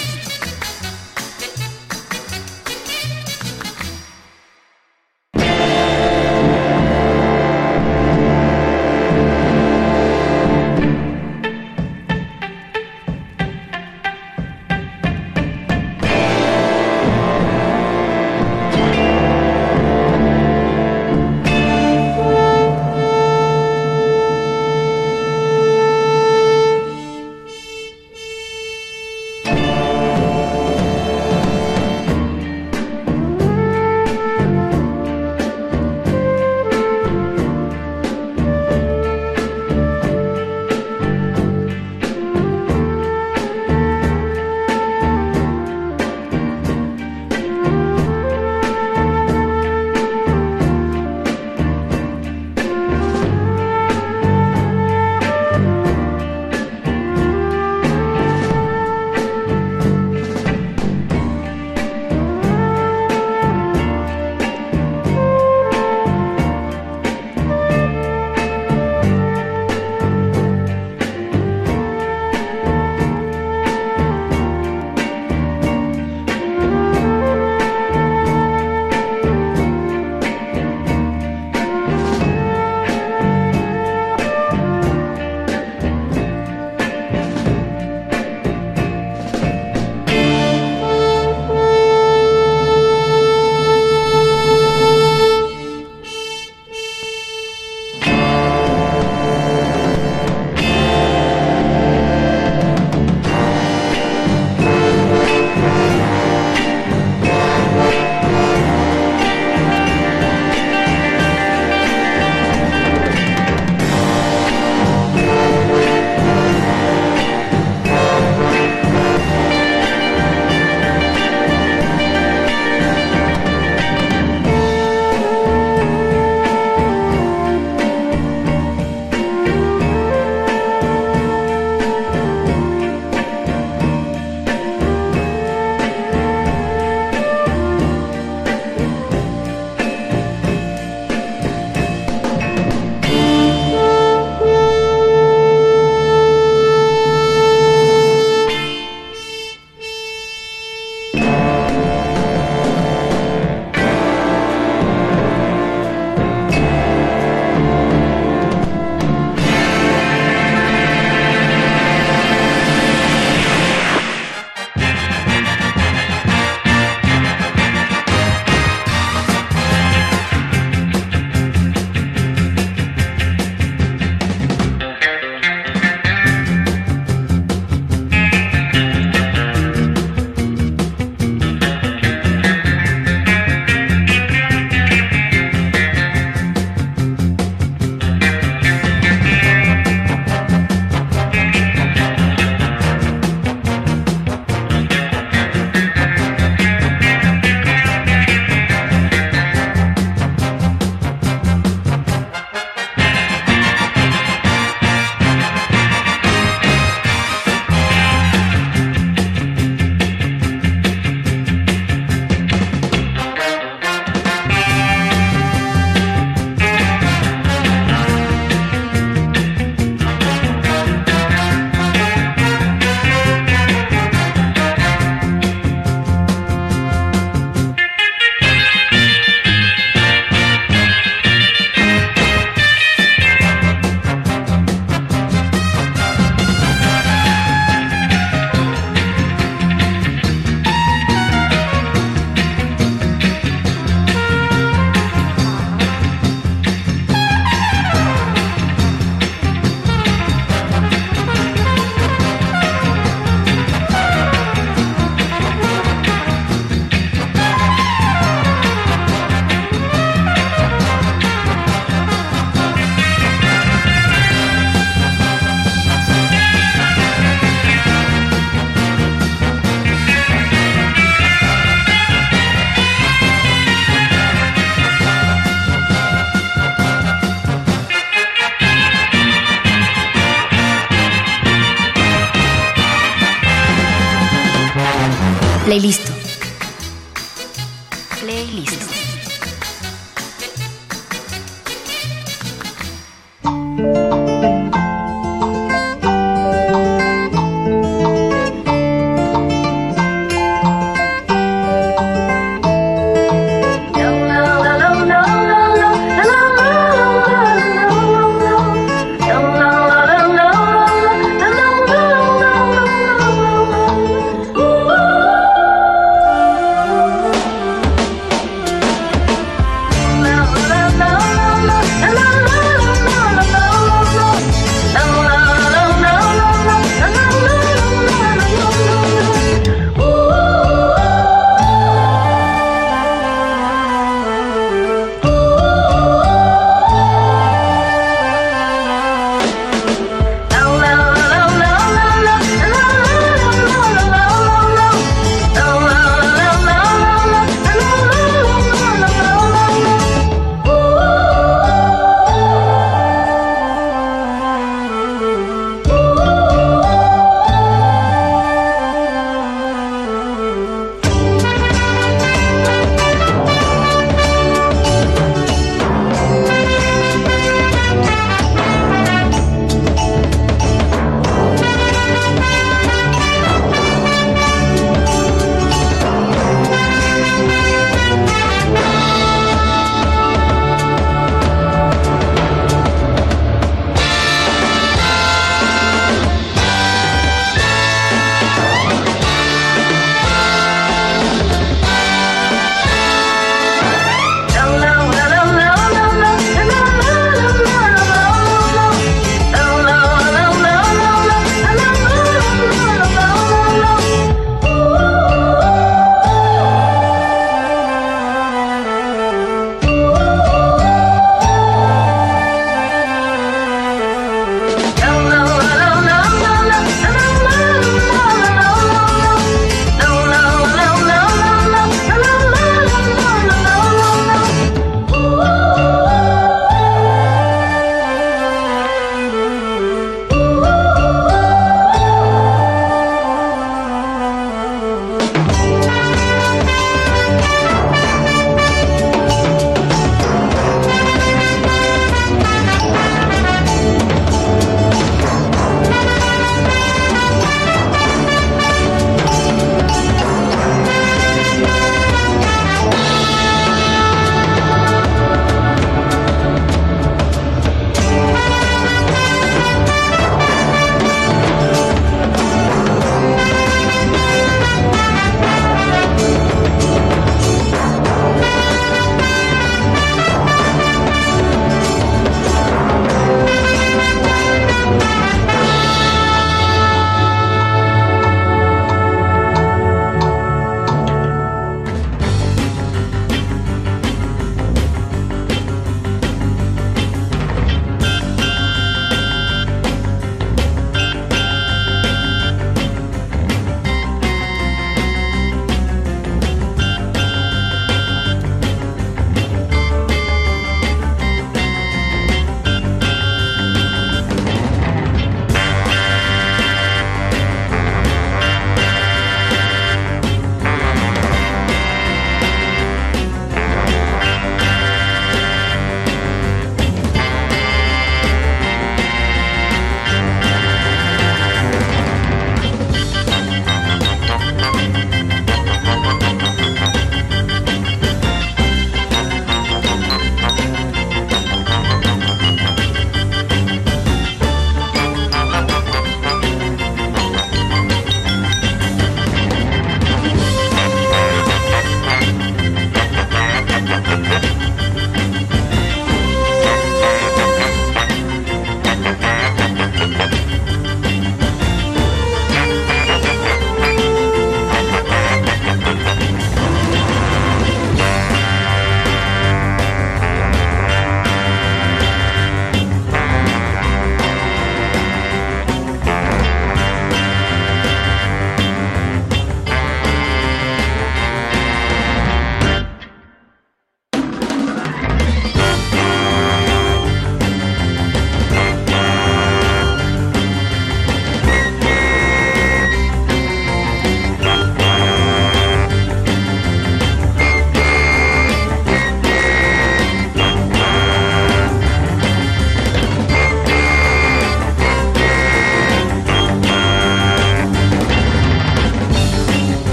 Playlist.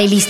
Playlist.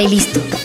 Playlist.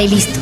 Playlist.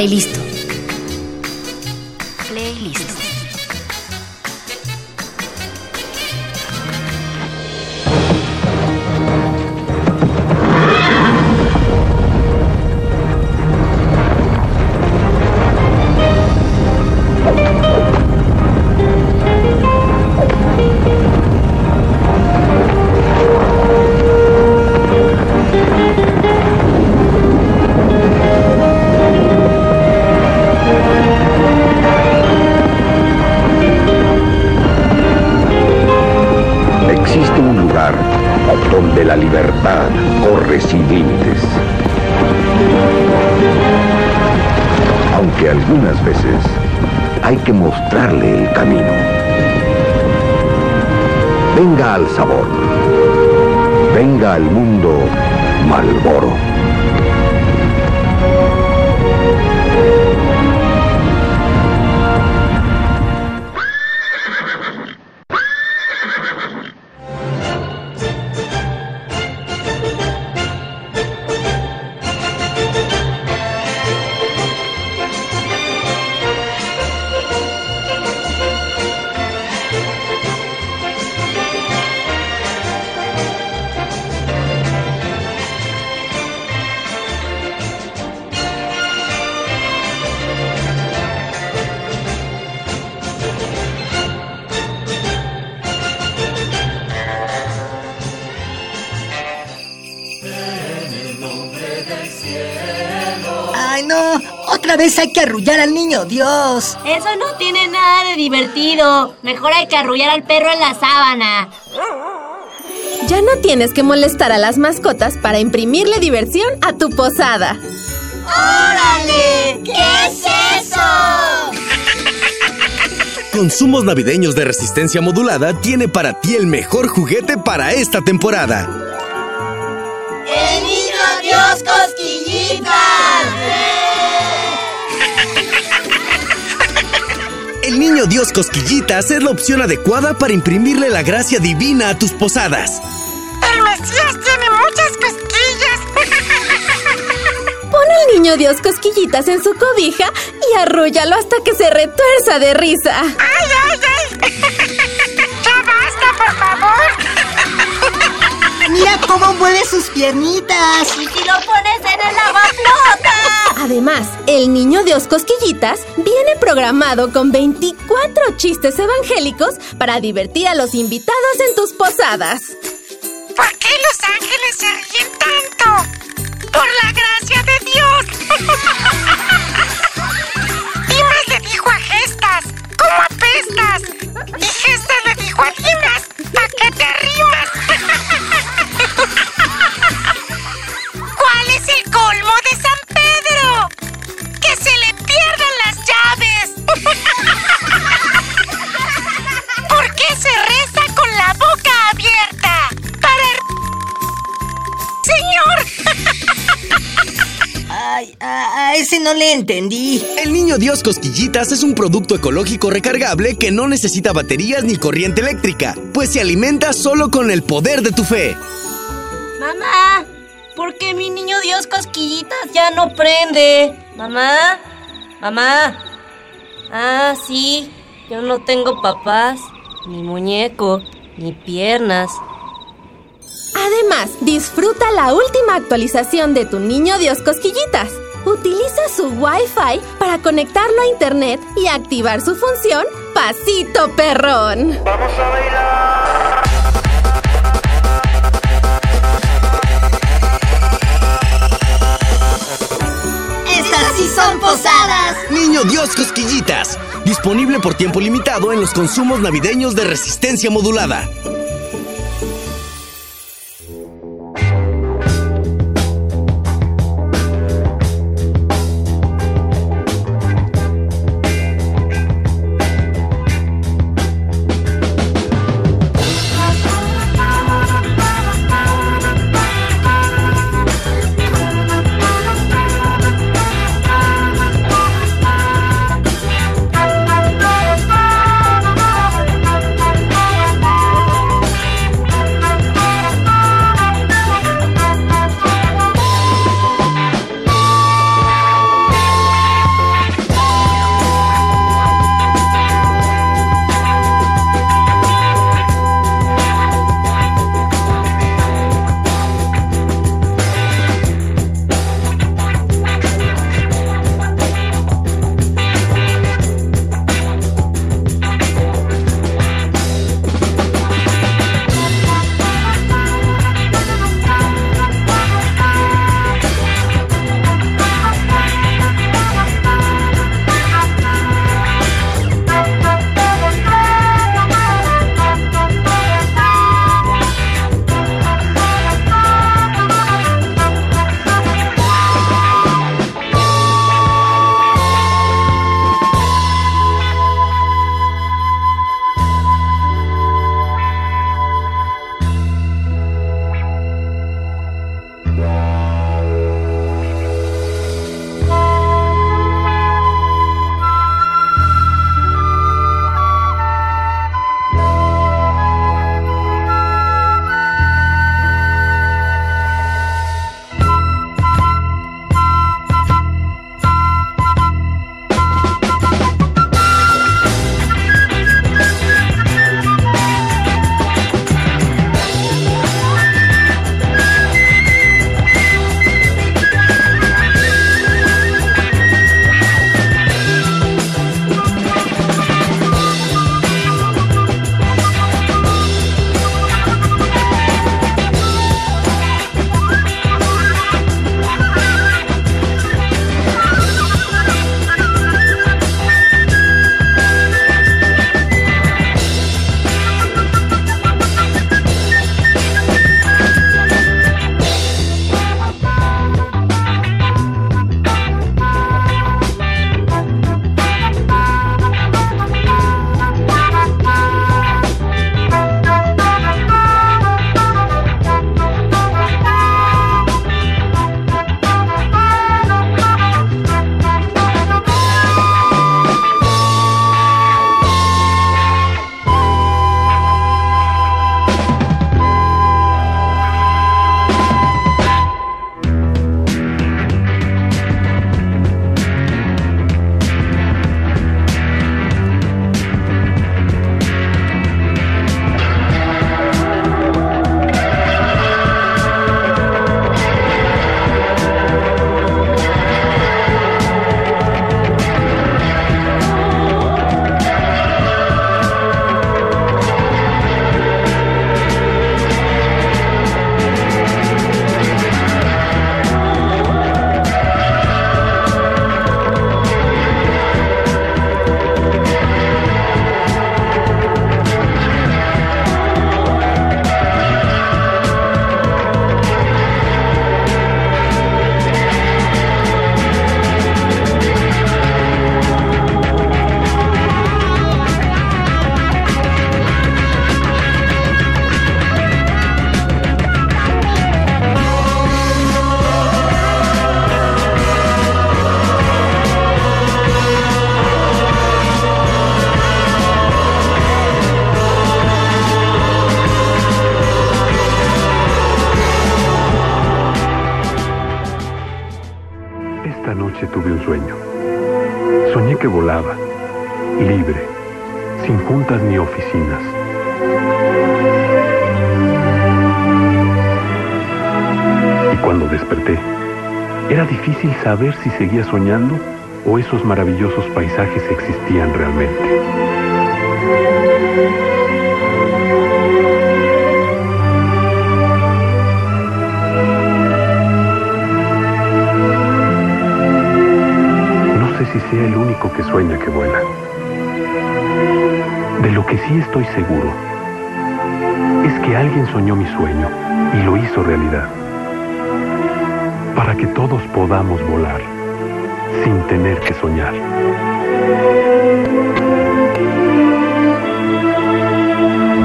Playlist. Hay que arrullar al niño Dios. Eso no tiene nada de divertido. Mejor hay que arrullar al perro en la sábana. Ya no tienes que molestar a las mascotas para imprimirle diversión a tu posada. ¡Órale! ¿Qué es eso? Consumos navideños de resistencia modulada tiene para ti el mejor juguete para esta temporada. Niño Dios Cosquillitas es la opción adecuada para imprimirle la gracia divina a tus posadas. El Mesías tiene muchas cosquillas. Pon al niño Dios cosquillitas en su cobija y arrúllalo hasta que se retuerza de risa. ¡Ay, ay, ay! ¡Ya basta, por favor! Mira cómo mueve sus piernitas. ¿Y si lo pones en el lavaflota? Además, el niño Dios Cosquillitas viene programado con 24 chistes evangélicos para divertir a los invitados en tus posadas. ¿Por qué los ángeles se ríen tanto? ¡Por la gracia de Dios! Dimas le dijo a Gestas, ¿cómo apestas? Y Gestas le dijo a Dimas, ¿pa' qué te rimas? ¿Cuál es el colmo de San Pedro? ¡Que se le pierdan las llaves! ¿Por qué se Ay, a, a ese no le entendí. El niño Dios Cosquillitas es un producto ecológico recargable que no necesita baterías ni corriente eléctrica, pues se alimenta solo con el poder de tu fe. Mamá, ¿por qué mi niño Dios cosquillitas ya no prende? Mamá, mamá. Ah, sí, yo no tengo papás, ni muñeco, ni piernas. Además, disfruta la última actualización de tu niño Dios Cosquillitas. Utiliza su Wi-Fi para conectarlo a internet y activar su función Pasito Perrón. ¡Vamos a bailar! ¡Estas sí son posadas! Niño Dios Cosquillitas, disponible por tiempo limitado en los consumos navideños de resistencia modulada. Saber si seguía soñando o esos maravillosos paisajes existían realmente. No sé si sea el único que sueña que vuela. De lo que sí estoy seguro es que alguien soñó mi sueño y lo hizo realidad. Para que todos podamos volar sin tener que soñar.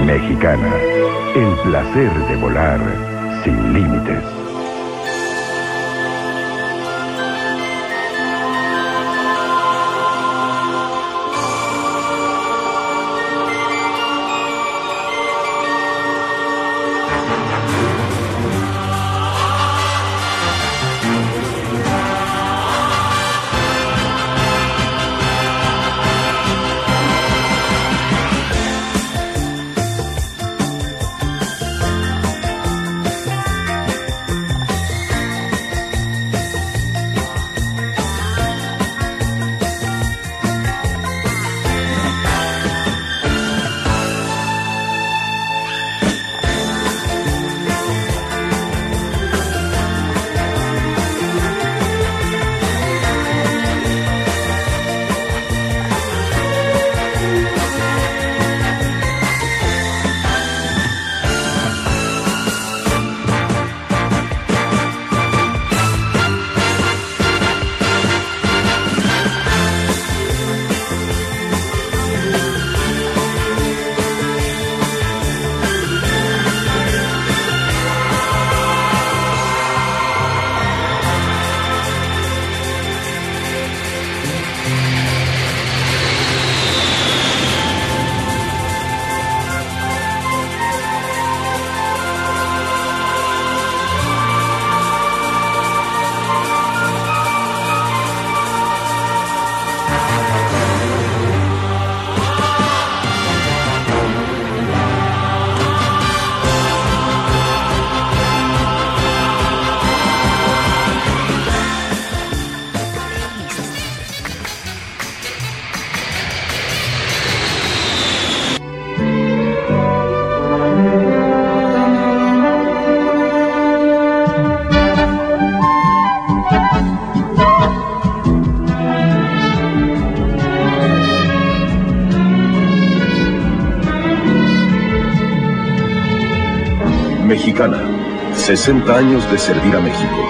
Mexicana, el placer de volar sin límites. 60 años de servir a México.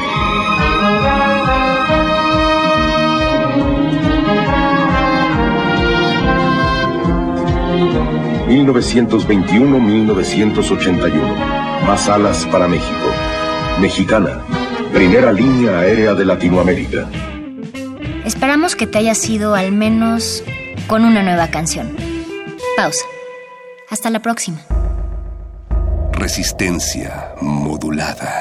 ...1921-1981... Más alas para México. Mexicana, primera línea aérea de Latinoamérica. Esperamos que te haya sido al menos con una nueva canción. Pausa. Hasta la próxima. Resistencia modulada.